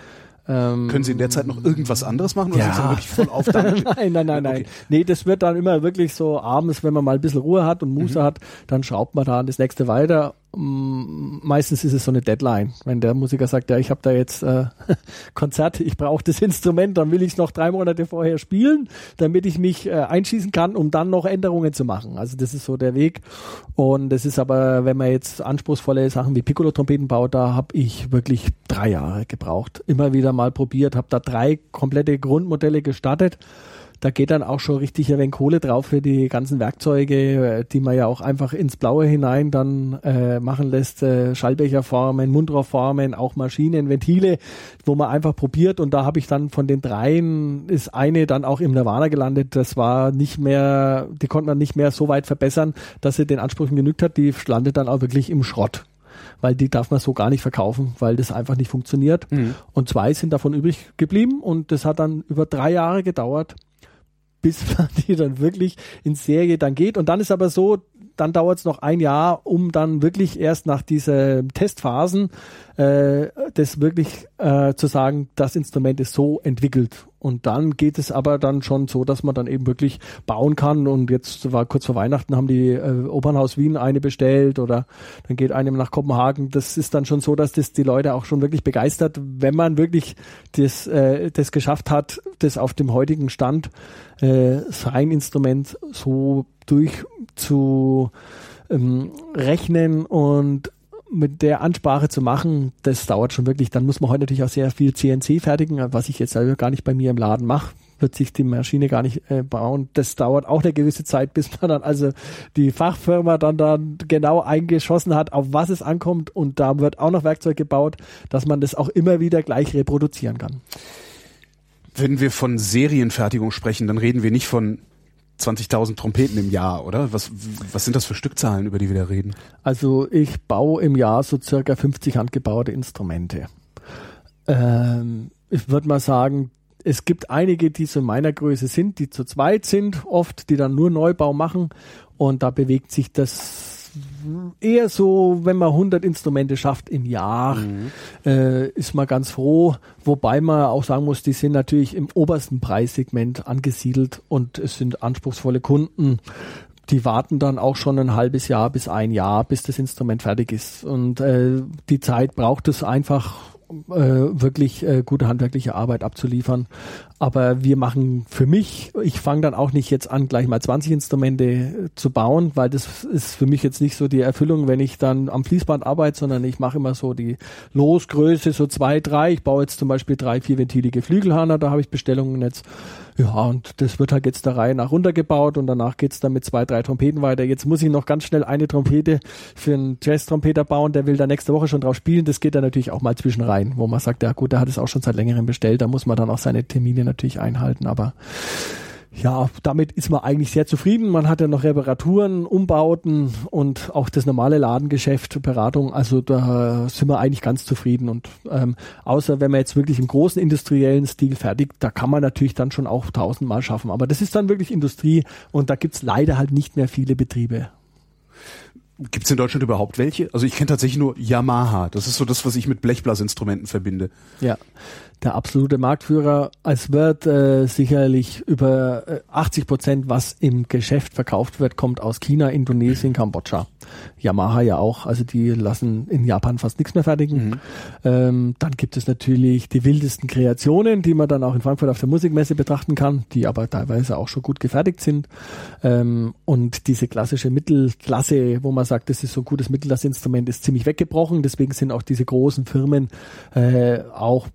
Ähm, Können Sie in der Zeit noch irgendwas anderes machen oder ja. sind Sie wirklich voll auf *laughs* nein, nein, nein, nein. Nee, das wird dann immer wirklich so abends, wenn man mal ein bisschen Ruhe hat und Muße mhm. hat, dann schraubt man da an das nächste weiter meistens ist es so eine Deadline. Wenn der Musiker sagt, ja, ich habe da jetzt äh, *laughs* Konzert, ich brauche das Instrument, dann will ich es noch drei Monate vorher spielen, damit ich mich äh, einschießen kann, um dann noch Änderungen zu machen. Also das ist so der Weg. Und das ist aber, wenn man jetzt anspruchsvolle Sachen wie Piccolo-Trompeten baut, da habe ich wirklich drei Jahre gebraucht. Immer wieder mal probiert, habe da drei komplette Grundmodelle gestartet da geht dann auch schon richtig ein wenig Kohle drauf für die ganzen Werkzeuge, die man ja auch einfach ins Blaue hinein dann äh, machen lässt. Äh, Schallbecherformen, Mundrohrformen, auch Maschinen, Ventile, wo man einfach probiert. Und da habe ich dann von den dreien ist eine dann auch im Nirvana gelandet. Das war nicht mehr, die konnte man nicht mehr so weit verbessern, dass sie den Ansprüchen genügt hat. Die landet dann auch wirklich im Schrott weil die darf man so gar nicht verkaufen, weil das einfach nicht funktioniert. Mhm. Und zwei sind davon übrig geblieben und das hat dann über drei Jahre gedauert, bis *laughs* man die dann wirklich in Serie dann geht. Und dann ist aber so, dann dauert es noch ein Jahr, um dann wirklich erst nach diesen Testphasen äh, das wirklich äh, zu sagen, das Instrument ist so entwickelt. Und dann geht es aber dann schon so, dass man dann eben wirklich bauen kann. Und jetzt war kurz vor Weihnachten, haben die äh, Opernhaus Wien eine bestellt oder dann geht einem nach Kopenhagen. Das ist dann schon so, dass das die Leute auch schon wirklich begeistert, wenn man wirklich das, äh, das geschafft hat, das auf dem heutigen Stand äh, sein Instrument so durch zu ähm, und mit der Ansprache zu machen, das dauert schon wirklich. Dann muss man heute natürlich auch sehr viel CNC fertigen, was ich jetzt selber gar nicht bei mir im Laden mache wird sich die Maschine gar nicht äh, bauen. Das dauert auch eine gewisse Zeit, bis man dann also die Fachfirma dann dann genau eingeschossen hat, auf was es ankommt und da wird auch noch Werkzeug gebaut, dass man das auch immer wieder gleich reproduzieren kann. Wenn wir von Serienfertigung sprechen, dann reden wir nicht von 20.000 Trompeten im Jahr, oder? Was, was sind das für Stückzahlen, über die wir da reden? Also ich baue im Jahr so circa 50 handgebaute Instrumente. Ähm, ich würde mal sagen, es gibt einige, die so in meiner Größe sind, die zu zweit sind, oft, die dann nur Neubau machen und da bewegt sich das eher so, wenn man 100 Instrumente schafft im Jahr, mhm. äh, ist man ganz froh. Wobei man auch sagen muss, die sind natürlich im obersten Preissegment angesiedelt und es sind anspruchsvolle Kunden. Die warten dann auch schon ein halbes Jahr bis ein Jahr, bis das Instrument fertig ist. Und äh, die Zeit braucht es einfach, äh, wirklich äh, gute handwerkliche Arbeit abzuliefern. Aber wir machen für mich, ich fange dann auch nicht jetzt an, gleich mal 20 Instrumente äh, zu bauen, weil das ist für mich jetzt nicht so die Erfüllung, wenn ich dann am Fließband arbeite, sondern ich mache immer so die Losgröße, so zwei, drei. Ich baue jetzt zum Beispiel drei, vier ventilige Flügelhörner, da habe ich Bestellungen jetzt. Ja, und das wird halt jetzt der Reihe nach runtergebaut und danach geht's dann mit zwei, drei Trompeten weiter. Jetzt muss ich noch ganz schnell eine Trompete für einen Jazz-Trompeter bauen, der will da nächste Woche schon drauf spielen. Das geht dann natürlich auch mal zwischen rein, wo man sagt, ja gut, der hat es auch schon seit längerem bestellt, da muss man dann auch seine Termine natürlich einhalten, aber ja, damit ist man eigentlich sehr zufrieden. Man hat ja noch Reparaturen, Umbauten und auch das normale Ladengeschäft, Beratung. Also da sind wir eigentlich ganz zufrieden. Und ähm, außer wenn man jetzt wirklich im großen industriellen Stil fertigt, da kann man natürlich dann schon auch tausendmal schaffen. Aber das ist dann wirklich Industrie und da gibt's leider halt nicht mehr viele Betriebe. Gibt es in Deutschland überhaupt welche? Also ich kenne tatsächlich nur Yamaha. Das ist so das, was ich mit Blechblasinstrumenten verbinde. Ja, der absolute Marktführer. Es wird äh, sicherlich über äh, 80 Prozent, was im Geschäft verkauft wird, kommt aus China, Indonesien, Kambodscha. Yamaha ja auch. Also die lassen in Japan fast nichts mehr fertigen. Mhm. Ähm, dann gibt es natürlich die wildesten Kreationen, die man dann auch in Frankfurt auf der Musikmesse betrachten kann, die aber teilweise auch schon gut gefertigt sind. Ähm, und diese klassische Mittelklasse, wo man sagt, das ist so ein gutes Mittelklassinstrument, ist ziemlich weggebrochen. Deswegen sind auch diese großen Firmen äh, auch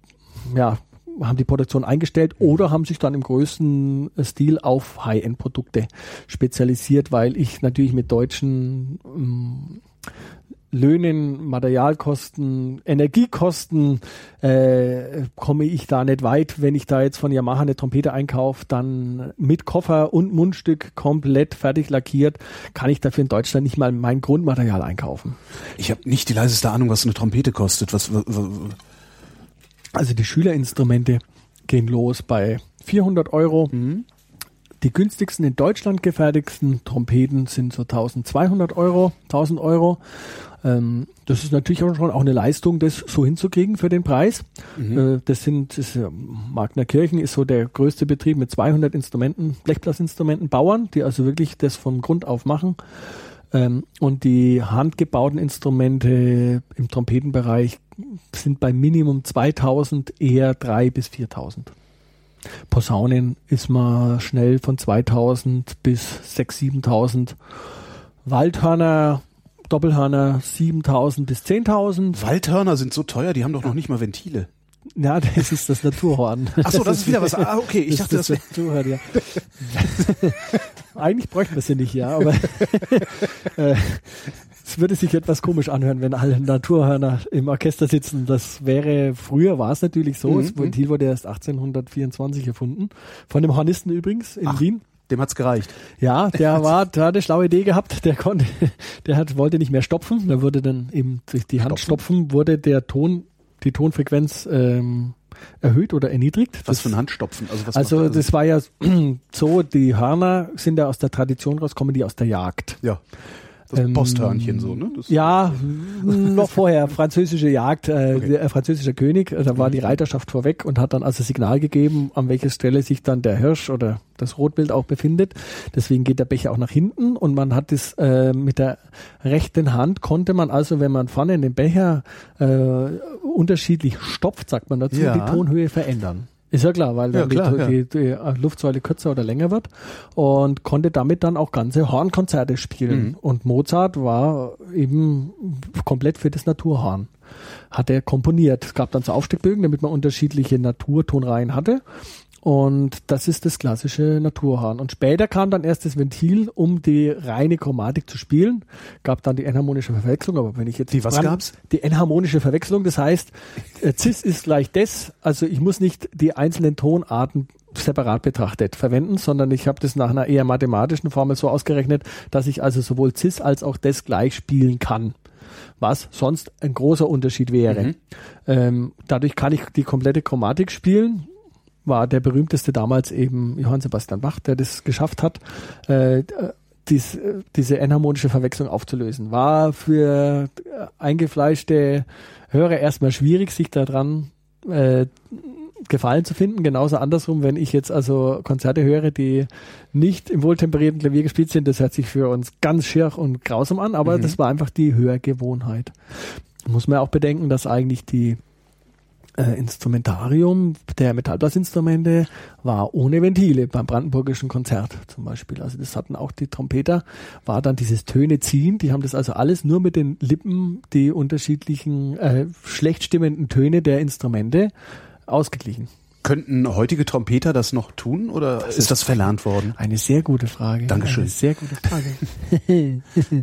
ja, haben die Produktion eingestellt oder haben sich dann im größten Stil auf High-End-Produkte spezialisiert, weil ich natürlich mit deutschen ähm, Löhnen, Materialkosten, Energiekosten äh, komme ich da nicht weit. Wenn ich da jetzt von Yamaha eine Trompete einkaufe, dann mit Koffer und Mundstück komplett fertig lackiert, kann ich dafür in Deutschland nicht mal mein Grundmaterial einkaufen. Ich habe nicht die leiseste Ahnung, was eine Trompete kostet. Was, also die Schülerinstrumente gehen los bei 400 Euro. Mhm. Die günstigsten in Deutschland gefertigten Trompeten sind so 1200 Euro, 1000 Euro. Ähm, das ist natürlich auch schon auch eine Leistung, das so hinzukriegen für den Preis. Mhm. Äh, das sind, das, äh, Magnerkirchen ist so der größte Betrieb mit 200 Instrumenten, Blechblasinstrumenten, Bauern, die also wirklich das von Grund auf machen. Ähm, und die handgebauten Instrumente im Trompetenbereich sind bei Minimum 2000, eher 3 bis 4000. Posaunen ist man schnell von 2000 bis 6.000, 7.000. Waldhörner, Doppelhörner 7.000 bis 10.000. Waldhörner sind so teuer, die haben doch noch nicht mal Ventile. Ja, das ist das Naturhorn. Ach so, das ist wieder was. Ah, okay, ich das dachte, das, das Naturhorn, ja. *laughs* Eigentlich bräuchten wir sie nicht, ja, aber *laughs* äh, es würde sich etwas komisch anhören, wenn alle Naturhörner im Orchester sitzen. Das wäre, früher war es natürlich so, mhm. das Ventil wurde erst 1824 erfunden, von dem Hornisten übrigens in Ach. Wien. Dem hat's gereicht. Ja, der *laughs* war, der hat eine schlaue Idee gehabt, der konnte, *laughs* der hat, wollte nicht mehr stopfen, da wurde dann eben durch die Hand stopfen, stopfen wurde der Ton, die Tonfrequenz ähm, erhöht oder erniedrigt. Was das, für ein Handstopfen? Also, was also das? das war ja *clears throat* so, die Hörner sind ja aus der Tradition raus, kommen die aus der Jagd. Ja. Das ähm, Posthörnchen so, ne? Das ja, *laughs* noch vorher, französische Jagd, äh, okay. der, äh, französischer König, da war die mhm. Reiterschaft vorweg und hat dann also Signal gegeben, an welcher Stelle sich dann der Hirsch oder das Rotbild auch befindet. Deswegen geht der Becher auch nach hinten und man hat es äh, mit der rechten Hand konnte man also, wenn man vorne in den Becher äh, unterschiedlich stopft, sagt man dazu, ja. die Tonhöhe verändern. Ist ja klar, weil ja, dann klar, die, die, die, äh, Luftsäule kürzer oder länger wird und konnte damit dann auch ganze Hornkonzerte spielen. Mhm. Und Mozart war eben komplett für das Naturhorn. Hat er komponiert. Es gab dann so Aufsteckbögen, damit man unterschiedliche Naturtonreihen hatte. Und das ist das klassische Naturhorn. Und später kam dann erst das Ventil, um die reine Chromatik zu spielen. Gab dann die enharmonische Verwechslung. Aber wenn ich jetzt die was dran, gab's? Die enharmonische Verwechslung. Das heißt, äh, Cis ist gleich des. Also ich muss nicht die einzelnen Tonarten separat betrachtet verwenden, sondern ich habe das nach einer eher mathematischen Formel so ausgerechnet, dass ich also sowohl Cis als auch des gleich spielen kann was sonst ein großer Unterschied wäre. Mhm. Ähm, dadurch kann ich die komplette Chromatik spielen, war der berühmteste damals eben Johann Sebastian Bach, der das geschafft hat, äh, dies, diese enharmonische Verwechslung aufzulösen. War für eingefleischte Hörer erstmal schwierig, sich daran äh, Gefallen zu finden. Genauso andersrum, wenn ich jetzt also Konzerte höre, die nicht im wohltemperierten Klavier gespielt sind, das hört sich für uns ganz schier und grausam an, aber mhm. das war einfach die Hörgewohnheit. Muss man auch bedenken, dass eigentlich die äh, Instrumentarium der Metallblasinstrumente war ohne Ventile beim Brandenburgischen Konzert zum Beispiel. Also das hatten auch die Trompeter, war dann dieses Töne ziehen. Die haben das also alles nur mit den Lippen, die unterschiedlichen äh, schlecht stimmenden Töne der Instrumente ausgeglichen. Könnten heutige Trompeter das noch tun oder das ist, ist das verlernt worden? Eine sehr gute Frage. Dankeschön. Eine sehr gute Frage. *laughs*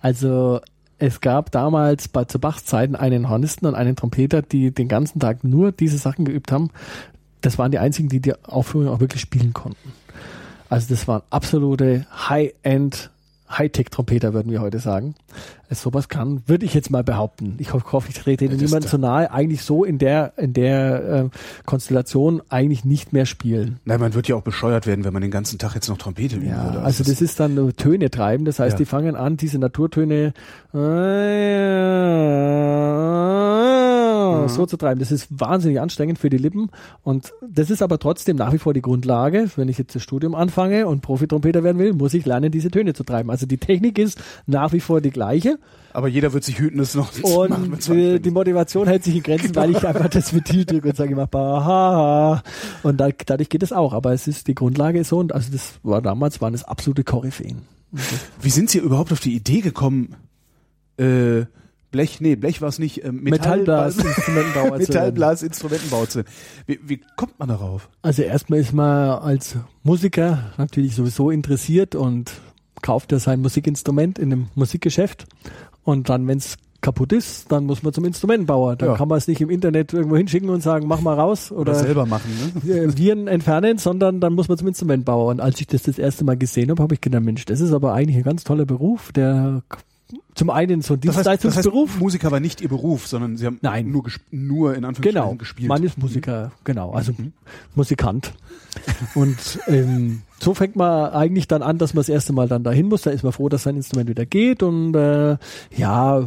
also es gab damals bei zu Bachs Zeiten einen Hornisten und einen Trompeter, die den ganzen Tag nur diese Sachen geübt haben. Das waren die einzigen, die die Aufführung auch wirklich spielen konnten. Also das waren absolute High-End Hightech-Trompeter, würden wir heute sagen. Es sowas kann, würde ich jetzt mal behaupten. Ich hoffe, ich trete Ihnen niemand zu nahe. Eigentlich so in der, in der äh, Konstellation eigentlich nicht mehr spielen. Nein, man wird ja auch bescheuert werden, wenn man den ganzen Tag jetzt noch Trompete üben ja, würde. Also, also das, ist dann Töne treiben. Das heißt, ja. die fangen an, diese Naturtöne äh, mhm. so zu treiben. Das ist wahnsinnig anstrengend für die Lippen. Und das ist aber trotzdem nach wie vor die Grundlage. Wenn ich jetzt das Studium anfange und Profitrompeter werden will, muss ich lernen, diese Töne zu treiben. Also die Technik ist nach wie vor die gleiche. Aber jeder wird sich hüten, es noch zu und machen. Und die, die Motivation hält sich in Grenzen, weil ich einfach das Ventil drücke und sage immer, ha, Und da, dadurch geht es auch. Aber es ist, die Grundlage ist so. Und also das war damals, waren es absolute Koryphäen. Wie sind Sie überhaupt auf die Idee gekommen, äh, Blech, nee, Blech war es nicht. Äh, Metallblas-Instrumentenbauer Metallblas-Instrumentenbauer zu wie, wie kommt man darauf? Also erstmal ist man als Musiker natürlich sowieso interessiert und kauft er sein Musikinstrument in einem Musikgeschäft und dann, wenn es kaputt ist, dann muss man zum Instrumentenbauer. Dann ja. kann man es nicht im Internet irgendwo hinschicken und sagen, mach mal raus oder, oder selber machen, ne? *laughs* Viren entfernen, sondern dann muss man zum Instrumentenbauer. Und als ich das das erste Mal gesehen habe, habe ich gedacht, Mensch, das ist aber eigentlich ein ganz toller Beruf, der zum einen so ein Dienstleistungsberuf. Das heißt, Musiker war nicht ihr Beruf, sondern sie haben Nein. nur, nur in Anführungszeichen genau. gespielt. Man ist Musiker, mhm. genau, also mhm. Musikant. Und ähm, so fängt man eigentlich dann an, dass man das erste Mal dann dahin muss. Da ist man froh, dass sein Instrument wieder geht. Und äh, ja,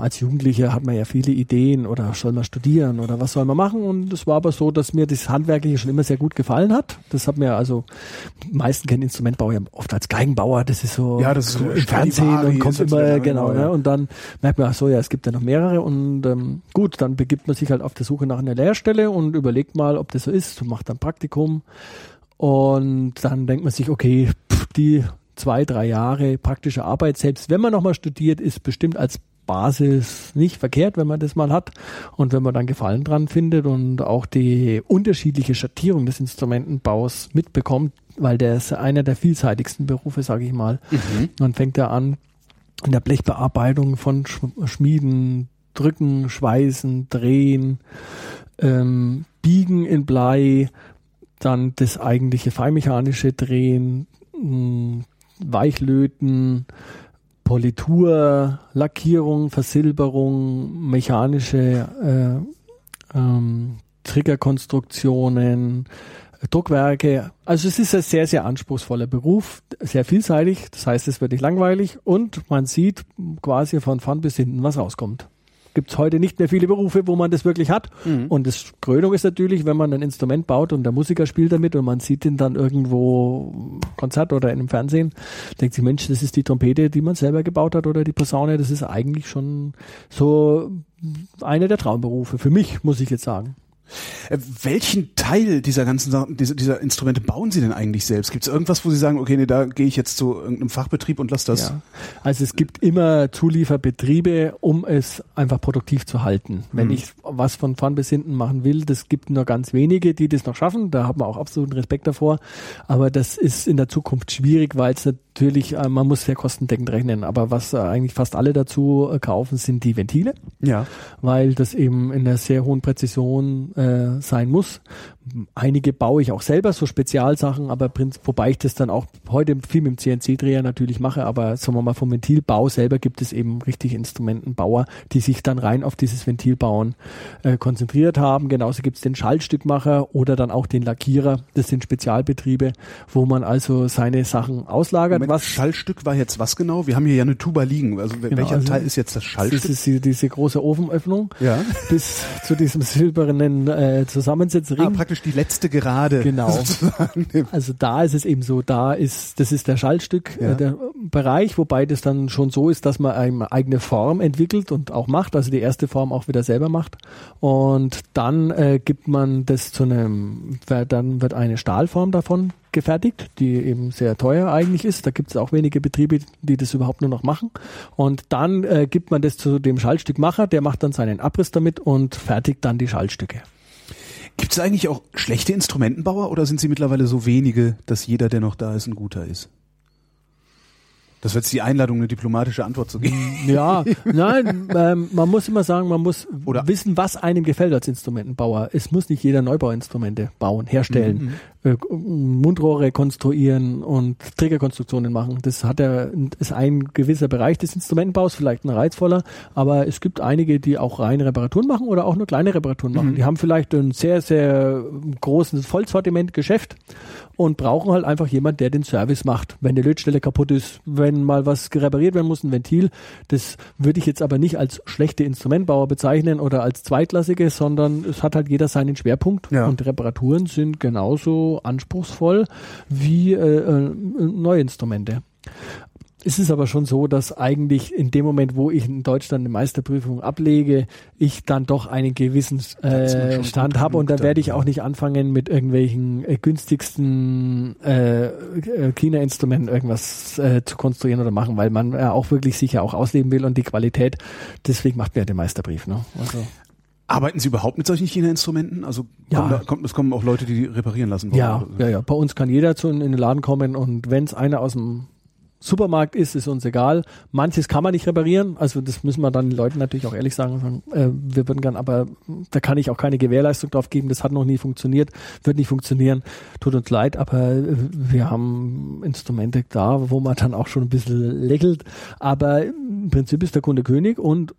als Jugendlicher hat man ja viele Ideen oder soll man studieren oder was soll man machen. Und es war aber so, dass mir das Handwerkliche schon immer sehr gut gefallen hat. Das hat mir also, die meisten kennen Instrumentbauer ja oft als Geigenbauer. Das ist so, ja, das ist so im Fernsehen und kommt immer, genau. Ne? Und dann merkt man, ach so, ja, es gibt ja noch mehrere. Und ähm, gut, dann begibt man sich halt auf der Suche nach einer Lehrstelle und überlegt mal, ob das so ist und macht dann Praktikum. Und dann denkt man sich, okay, pff, die zwei, drei Jahre praktische Arbeit, selbst wenn man nochmal studiert, ist bestimmt als Basis nicht verkehrt, wenn man das mal hat und wenn man dann Gefallen dran findet und auch die unterschiedliche Schattierung des Instrumentenbaus mitbekommt, weil der ist einer der vielseitigsten Berufe, sage ich mal. Mhm. Man fängt ja an in der Blechbearbeitung von Schmieden, Drücken, Schweißen, Drehen, ähm, Biegen in Blei, dann das eigentliche feinmechanische Drehen, hm, Weichlöten, Politur, Lackierung, Versilberung, mechanische äh, ähm, Triggerkonstruktionen, Druckwerke. Also es ist ein sehr, sehr anspruchsvoller Beruf, sehr vielseitig. Das heißt, es wird nicht langweilig und man sieht quasi von vorn bis hinten, was rauskommt gibt es heute nicht mehr viele Berufe, wo man das wirklich hat. Mhm. Und das Krönung ist natürlich, wenn man ein Instrument baut und der Musiker spielt damit und man sieht ihn dann irgendwo im Konzert oder in einem Fernsehen, denkt sich, Mensch, das ist die Trompete, die man selber gebaut hat oder die Posaune. Das ist eigentlich schon so einer der Traumberufe. Für mich, muss ich jetzt sagen. Äh, welchen Teil dieser ganzen Sachen, dieser, dieser Instrumente bauen Sie denn eigentlich selbst? Gibt es irgendwas, wo Sie sagen, okay, nee, da gehe ich jetzt zu irgendeinem Fachbetrieb und lasse das? Ja. Also es gibt immer Zulieferbetriebe, um es einfach produktiv zu halten. Wenn hm. ich was von vorn bis hinten machen will, das gibt nur ganz wenige, die das noch schaffen. Da haben wir auch absoluten Respekt davor. Aber das ist in der Zukunft schwierig, weil es natürlich, äh, man muss sehr kostendeckend rechnen. Aber was äh, eigentlich fast alle dazu kaufen, sind die Ventile. Ja. Weil das eben in einer sehr hohen Präzision äh, sein muss. Einige baue ich auch selber, so Spezialsachen, aber wobei ich das dann auch heute viel mit dem CNC-Dreher natürlich mache, aber sagen wir mal vom Ventilbau selber gibt es eben richtig Instrumentenbauer, die sich dann rein auf dieses Ventilbauen äh, konzentriert haben. Genauso gibt es den Schaltstückmacher oder dann auch den Lackierer. Das sind Spezialbetriebe, wo man also seine Sachen auslagert. Moment, was Schaltstück war jetzt was genau? Wir haben hier ja eine Tuba liegen. Also genau, welcher also Teil ist jetzt das Schaltstück? Das ist die, diese große Ofenöffnung ja. bis zu diesem silbernen äh, Zusammensetzring. Ah, praktisch die letzte Gerade. Genau. Sozusagen. Also da ist es eben so, da ist, das ist der Schaltstück, ja. äh, der Bereich, wobei das dann schon so ist, dass man eine eigene Form entwickelt und auch macht, also die erste Form auch wieder selber macht. Und dann äh, gibt man das zu einem, dann wird eine Stahlform davon gefertigt, die eben sehr teuer eigentlich ist. Da gibt es auch wenige Betriebe, die das überhaupt nur noch machen. Und dann äh, gibt man das zu dem Schaltstückmacher, der macht dann seinen Abriss damit und fertigt dann die Schaltstücke. Gibt es eigentlich auch schlechte Instrumentenbauer oder sind sie mittlerweile so wenige, dass jeder, der noch da ist, ein guter ist? Das wird jetzt die Einladung, eine diplomatische Antwort zu geben. *laughs* Ja, nein, ähm, man muss immer sagen, man muss Oder wissen, was einem gefällt als Instrumentenbauer. Es muss nicht jeder Neubauinstrumente bauen, herstellen. Mhm äh, Mundrohre konstruieren und Trägerkonstruktionen machen. Das hat er, ist ein gewisser Bereich des Instrumentenbaus, vielleicht ein reizvoller, aber es gibt einige, die auch reine Reparaturen machen oder auch nur kleine Reparaturen machen. Mhm. Die haben vielleicht ein sehr, sehr großes Vollsortiment-Geschäft und brauchen halt einfach jemand, der den Service macht. Wenn die Lötstelle kaputt ist, wenn mal was repariert werden muss, ein Ventil, das würde ich jetzt aber nicht als schlechte Instrumentbauer bezeichnen oder als zweitklassige, sondern es hat halt jeder seinen Schwerpunkt ja. und Reparaturen sind genauso anspruchsvoll wie äh, äh, neue Instrumente. Es ist aber schon so, dass eigentlich in dem Moment, wo ich in Deutschland eine Meisterprüfung ablege, ich dann doch einen gewissen äh, Stand habe und da werde ich auch nicht anfangen mit irgendwelchen äh, günstigsten äh, äh, China-Instrumenten irgendwas äh, zu konstruieren oder machen, weil man ja auch wirklich sicher auch ausleben will und die Qualität. Deswegen macht mir den Meisterbrief. Ne? Also. Arbeiten Sie überhaupt mit solchen China-Instrumenten? Also ja. da, kommt, es kommen auch Leute, die, die reparieren lassen wollen? Ja, ja, ja. Bei uns kann jeder zu in den Laden kommen und wenn es einer aus dem Supermarkt ist, ist uns egal. Manches kann man nicht reparieren, also das müssen wir dann den Leuten natürlich auch ehrlich sagen. Äh, wir würden gern, aber da kann ich auch keine Gewährleistung drauf geben. Das hat noch nie funktioniert, wird nicht funktionieren. Tut uns leid, aber wir haben Instrumente da, wo man dann auch schon ein bisschen lächelt. Aber im Prinzip ist der Kunde König und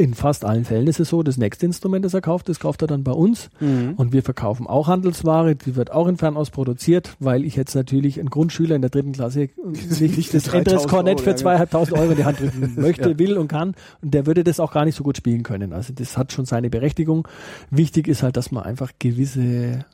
in fast allen Fällen ist es so, das nächste Instrument, das er kauft, das kauft er dann bei uns. Mhm. Und wir verkaufen auch Handelsware, die wird auch in Fernost produziert, weil ich jetzt natürlich einen Grundschüler in der dritten Klasse *laughs* nicht das Endres Kornett für zweieinhalbtausend Euro in die Hand drücken *laughs* möchte, ja. will und kann. Und der würde das auch gar nicht so gut spielen können. Also das hat schon seine Berechtigung. Wichtig ist halt, dass man einfach gewisse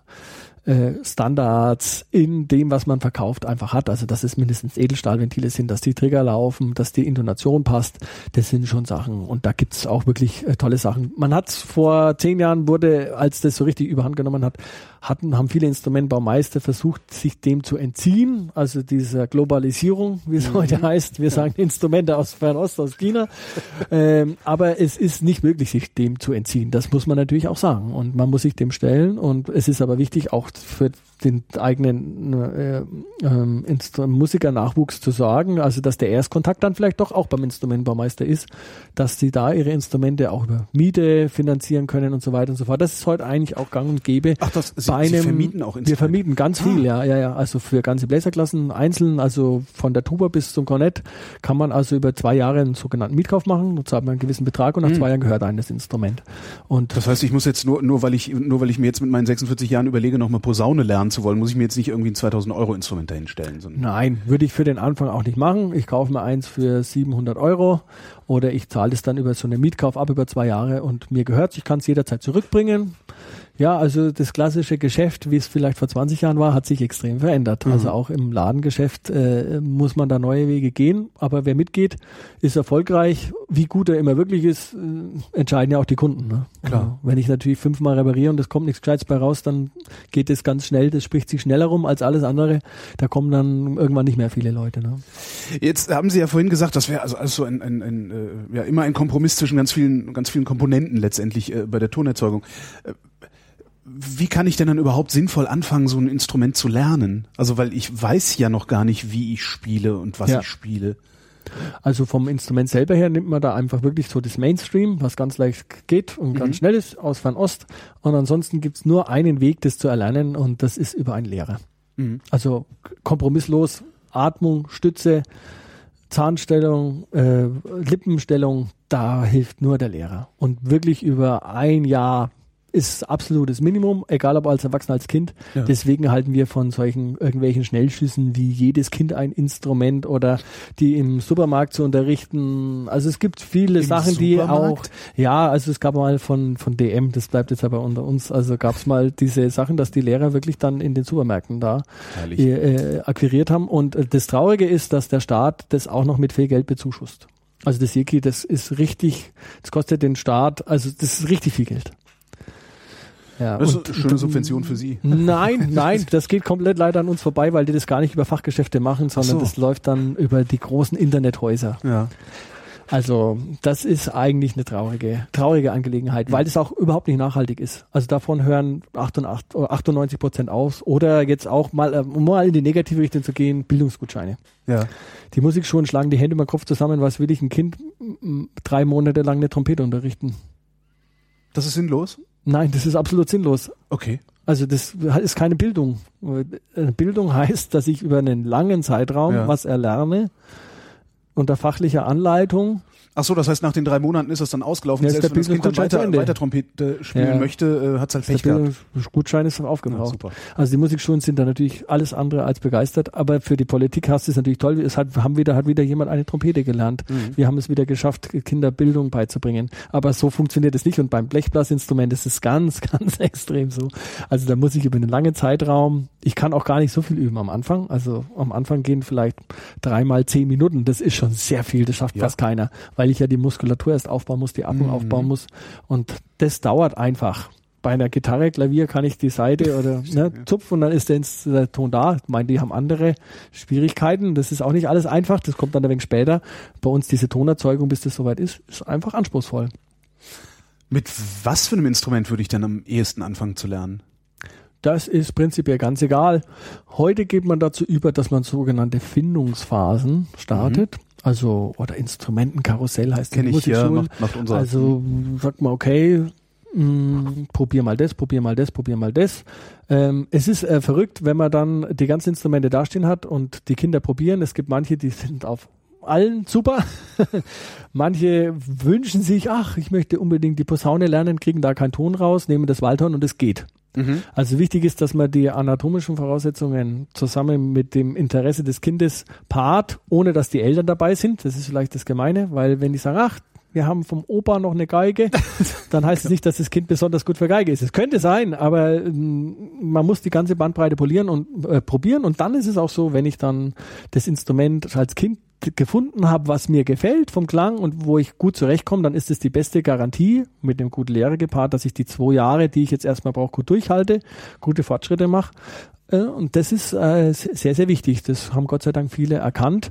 Standards in dem, was man verkauft, einfach hat. Also dass es mindestens Edelstahlventile sind, dass die Trigger laufen, dass die Intonation passt. Das sind schon Sachen. Und da gibt's auch wirklich äh, tolle Sachen. Man hat vor zehn Jahren wurde, als das so richtig überhand genommen hat, hatten, haben viele Instrumentbaumeister versucht, sich dem zu entziehen, also dieser Globalisierung, wie es mhm. heute heißt. Wir sagen Instrumente aus Fernost, aus China. ähm, aber es ist nicht möglich, sich dem zu entziehen. Das muss man natürlich auch sagen. Und man muss sich dem stellen. Und es ist aber wichtig, auch für den eigenen äh, äh, Musikernachwuchs zu sorgen, also dass der Erstkontakt dann vielleicht doch auch beim Instrumentbaumeister ist, dass sie da ihre Instrumente auch über Miete finanzieren können und so weiter und so fort. Das ist heute eigentlich auch gang und gäbe. Ach, das, Sie, bei einem, Sie vermieten auch Instrumente? Wir vermieten ganz viel, ah. ja, ja, ja. Also für ganze Bläserklassen einzeln, also von der Tuba bis zum Kornett kann man also über zwei Jahre einen sogenannten Mietkauf machen. Da zahlt man einen gewissen Betrag und nach hm. zwei Jahren gehört einem das Instrument. Und das heißt, ich muss jetzt nur, nur weil ich, nur weil ich mir jetzt mit meinen 46 Jahren überlege, nochmal Posaune lernen zu wollen, muss ich mir jetzt nicht irgendwie ein 2000 Euro Instrument dahinstellen. Nein, würde ich für den Anfang auch nicht machen. Ich kaufe mir eins für 700 Euro oder ich zahle es dann über so eine Mietkauf ab über zwei Jahre und mir gehört Ich kann es jederzeit zurückbringen. Ja, also das klassische Geschäft, wie es vielleicht vor 20 Jahren war, hat sich extrem verändert. Mhm. Also auch im Ladengeschäft äh, muss man da neue Wege gehen. Aber wer mitgeht, ist erfolgreich. Wie gut er immer wirklich ist, äh, entscheiden ja auch die Kunden. Ne? Klar. Also, wenn ich natürlich fünfmal repariere und es kommt nichts Gescheites bei raus, dann geht es ganz schnell. Das spricht sich schneller rum als alles andere. Da kommen dann irgendwann nicht mehr viele Leute. Ne? Jetzt haben Sie ja vorhin gesagt, das wäre also, also ein, ein, ein äh, ja immer ein Kompromiss zwischen ganz vielen ganz vielen Komponenten letztendlich äh, bei der Tonerzeugung. Wie kann ich denn dann überhaupt sinnvoll anfangen, so ein Instrument zu lernen? Also weil ich weiß ja noch gar nicht, wie ich spiele und was Ja. ich spiele. Also vom Instrument selber her nimmt man da einfach wirklich so das Mainstream, was ganz leicht geht und ganz schnell ist, aus Fernost. Und ansonsten gibt's nur einen Weg, das zu erlernen und das ist über einen Lehrer. Mhm. Also kompromisslos, Atmung, Stütze, Zahnstellung, äh, Lippenstellung, da hilft nur der Lehrer. Und wirklich über ein Jahr ist absolutes Minimum, egal ob als Erwachsener, als Kind. Ja. Deswegen halten wir von solchen irgendwelchen Schnellschüssen wie jedes Kind ein Instrument oder die im Supermarkt zu unterrichten. Also es gibt viele Im Sachen, die auch, Supermarkt? ja, also es gab mal von, von DM, das bleibt jetzt aber unter uns, also gab es mal diese Sachen, dass die Lehrer wirklich dann in den Supermärkten da Herrlich. äh, akquiriert haben. Und äh, das Traurige ist, dass der Staat das auch noch mit viel Geld bezuschusst. Also das Yeki, das ist richtig, das kostet den Staat, also das ist richtig viel Geld. Ja, Das ist eine schöne Subvention für Sie. Nein, *laughs* nein, das geht komplett leider an uns vorbei, weil die das gar nicht über Fachgeschäfte machen, sondern so. das läuft dann über die großen Internethäuser. Ja. Also das ist eigentlich eine traurige, traurige Angelegenheit, weil das auch überhaupt nicht nachhaltig ist. Also davon hören 88, oder 98 Prozent aus. Oder jetzt auch mal, äh, um mal in die negative Richtung zu gehen, Bildungsgutscheine. Ja. Die Musikschulen schlagen die Hände über den Kopf zusammen, was will ich ein Kind drei Monate lang eine Trompete unterrichten? Das ist sinnlos? Nein, das ist absolut sinnlos. Okay. Also das ist keine Bildung. Äh, Bildung heißt, dass ich über einen langen Zeitraum Ja. was erlerne unter fachlicher Anleitung. Ach so, das heißt, nach den drei Monaten ist das dann ausgelaufen. Ja, Selbst der wenn das Kind dann weiter, weiter Trompete spielen Ja. möchte, äh, hat es halt Pech gehabt. Bildungsgutschein ist Ja, aufgebraucht. super. Also die Musikschulen sind da natürlich alles andere als begeistert, aber für die Politik hast du es natürlich toll. Es hat, haben wieder, hat wieder jemand eine Trompete gelernt. Mhm. Wir haben es wieder geschafft, Kinder Bildung beizubringen. Aber so funktioniert es nicht. Und beim Blechblasinstrument ist es ganz, *laughs* ganz extrem so. Also da muss ich über einen langen Zeitraum, ich kann auch gar nicht so viel üben am Anfang. Also am Anfang gehen vielleicht dreimal zehn Minuten. Das ist schon sehr viel. Das schafft Ja. fast keiner, weil ich ja die Muskulatur erst aufbauen muss, die Atmung Mhm. aufbauen muss. Und das dauert einfach bei einer Gitarre, Klavier kann ich die Seite *laughs* oder ne, zupfen und dann ist der, der Ton da. Ich meine, die haben andere Schwierigkeiten. Das ist auch nicht alles einfach. Das kommt dann ein wenig später. Bei uns diese Tonerzeugung, bis das soweit ist, ist einfach anspruchsvoll. Mit was für einem Instrument würde ich denn am ehesten anfangen zu lernen? Das ist prinzipiell ganz egal. Heute geht man dazu über, dass man sogenannte Findungsphasen startet. Also, oder Instrumentenkarussell heißt Kenne die ich ja, macht, macht unser. Also sagt man, okay, mh, probier mal das, probier mal das, probier mal das. Ähm, es ist äh, verrückt, wenn man dann die ganzen Instrumente dastehen hat und die Kinder probieren. Es gibt manche, die sind auf allen super. *laughs* manche wünschen sich, ach, ich möchte unbedingt die Posaune lernen, kriegen da keinen Ton raus, nehmen das Waldhorn und es geht. Mhm. Also wichtig ist, dass man die anatomischen Voraussetzungen zusammen mit dem Interesse des Kindes paart, ohne dass die Eltern dabei sind. Das ist vielleicht das Gemeine, weil wenn die sagen, ach, wir haben vom Opa noch eine Geige, *laughs* dann heißt es nicht, dass das Kind besonders gut für Geige ist. Es könnte sein, aber ähm, man muss die ganze Bandbreite polieren und äh, probieren. Und dann ist es auch so, wenn ich dann das Instrument als Kind gefunden habe, was mir gefällt vom Klang und wo ich gut zurechtkomme, dann ist es die beste Garantie mit einem guten Lehrer gepaart, dass ich die zwei Jahre, die ich jetzt erstmal brauche, gut durchhalte, gute Fortschritte mache. Äh, Und das ist äh, sehr, sehr wichtig. Das haben Gott sei Dank viele erkannt.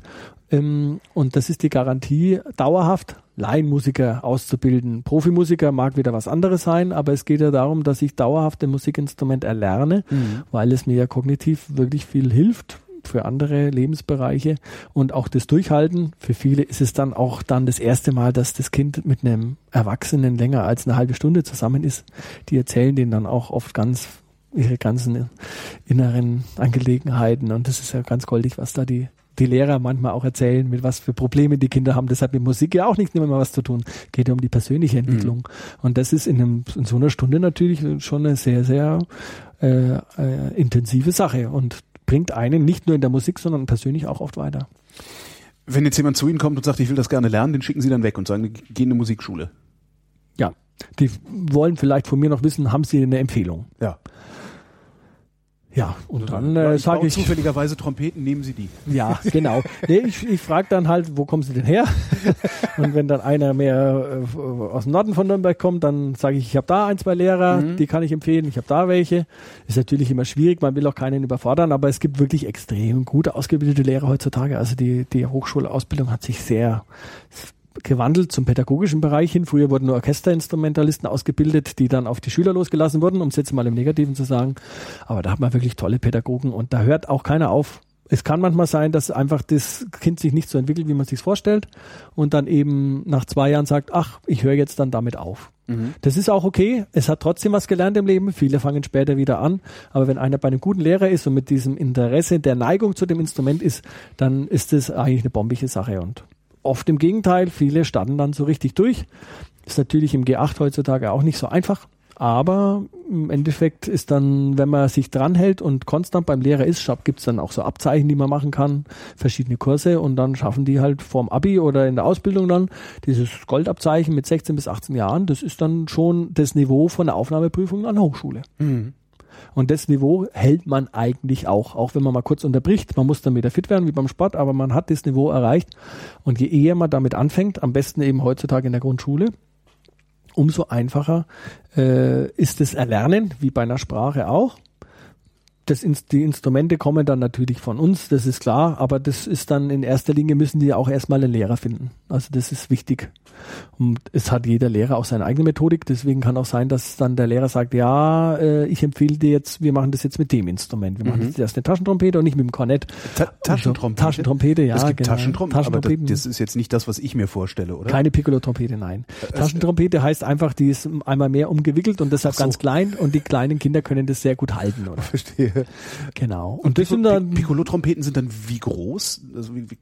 Ähm, Und das ist die Garantie, dauerhaft Laienmusiker auszubilden. Profimusiker mag wieder was anderes sein, aber es geht ja darum, dass ich dauerhaft ein Musikinstrument erlerne, Mhm. weil es mir ja kognitiv wirklich viel hilft für andere Lebensbereiche und auch das Durchhalten. Für viele ist es dann auch dann das erste Mal, dass das Kind mit einem Erwachsenen länger als eine halbe Stunde zusammen ist. Die erzählen denen dann auch oft ganz ihre ganzen inneren Angelegenheiten und das ist ja ganz goldig, was da die die Lehrer manchmal auch erzählen, mit was für Probleme die Kinder haben. Das hat mit Musik ja auch nicht immer was zu tun. Geht ja um die persönliche Entwicklung. Mhm. Und das ist in, einem, in so einer Stunde natürlich schon eine sehr, sehr äh, äh, intensive Sache und bringt einen nicht nur in der Musik, sondern persönlich auch oft weiter. Wenn jetzt jemand zu Ihnen kommt und sagt, ich will das gerne lernen, den schicken Sie dann weg und sagen, geh in eine Musikschule. Ja, die wollen vielleicht von mir noch wissen, haben Sie eine Empfehlung? Ja. Ja, und dann äh, sage ich. Zufälligerweise Trompeten, nehmen Sie die. *laughs* Ja, genau. Nee, ich ich frage dann halt, wo kommen Sie denn her? *laughs* und wenn dann einer mehr äh, aus dem Norden von Nürnberg kommt, dann sage ich, ich habe da ein, zwei Lehrer, mhm. die kann ich empfehlen, ich habe da welche. Ist natürlich immer schwierig, man will auch keinen überfordern, aber es gibt wirklich extrem gut ausgebildete Lehrer heutzutage. Also die, die Hochschulausbildung hat sich sehr gewandelt zum pädagogischen Bereich hin. Früher wurden nur Orchesterinstrumentalisten ausgebildet, die dann auf die Schüler losgelassen wurden, um es jetzt mal im Negativen zu sagen. Aber da hat man wirklich tolle Pädagogen und da hört auch keiner auf. Es kann manchmal sein, dass einfach das Kind sich nicht so entwickelt, wie man sich vorstellt und dann eben nach zwei Jahren sagt, ach, ich höre jetzt dann damit auf. Mhm. Das ist auch okay. Es hat trotzdem was gelernt im Leben. Viele fangen später wieder an. Aber wenn einer bei einem guten Lehrer ist und mit diesem Interesse der Neigung zu dem Instrument ist, dann ist das eigentlich eine bombige Sache und Oft im Gegenteil, viele starten dann so richtig durch. Ist natürlich im G8 heutzutage auch nicht so einfach. Aber im Endeffekt ist dann, wenn man sich dranhält und konstant beim Lehrer ist, gibt es dann auch so Abzeichen, die man machen kann, verschiedene Kurse und dann schaffen die halt vorm Abi oder in der Ausbildung dann dieses Goldabzeichen mit 16 bis 18 Jahren. Das ist dann schon das Niveau von der Aufnahmeprüfung an Hochschule. Mhm. Und das Niveau hält man eigentlich auch, auch wenn man mal kurz unterbricht. Man muss dann wieder fit werden, wie beim Sport, aber man hat das Niveau erreicht. Und je eher man damit anfängt, am besten eben heutzutage in der Grundschule, umso einfacher äh, ist das Erlernen, wie bei einer Sprache auch das, die Instrumente kommen dann natürlich von uns, das ist klar, aber das ist dann in erster Linie müssen die auch erstmal einen Lehrer finden. Also das ist wichtig. Und es hat jeder Lehrer auch seine eigene Methodik, deswegen kann auch sein, dass dann der Lehrer sagt, ja, äh, ich empfehle dir jetzt, wir machen das jetzt mit dem Instrument. Wir machen mhm. jetzt erst eine Taschentrompete und nicht mit dem Kornett. Ta Taschentrompete? Taschentrompete, ja. Es gibt genau. Taschentrompeten, aber das, das, ist jetzt nicht das, was ich mir vorstelle, oder? Keine Piccolo-Trompete, nein. Äh, Taschentrompete heißt einfach, die ist einmal mehr umgewickelt und deshalb so. ganz klein und die kleinen Kinder können das sehr gut halten, oder? *laughs* Verstehe. Genau. Und, und das sind dann Piccolo-Trompeten sind dann wie groß? Also wie, wie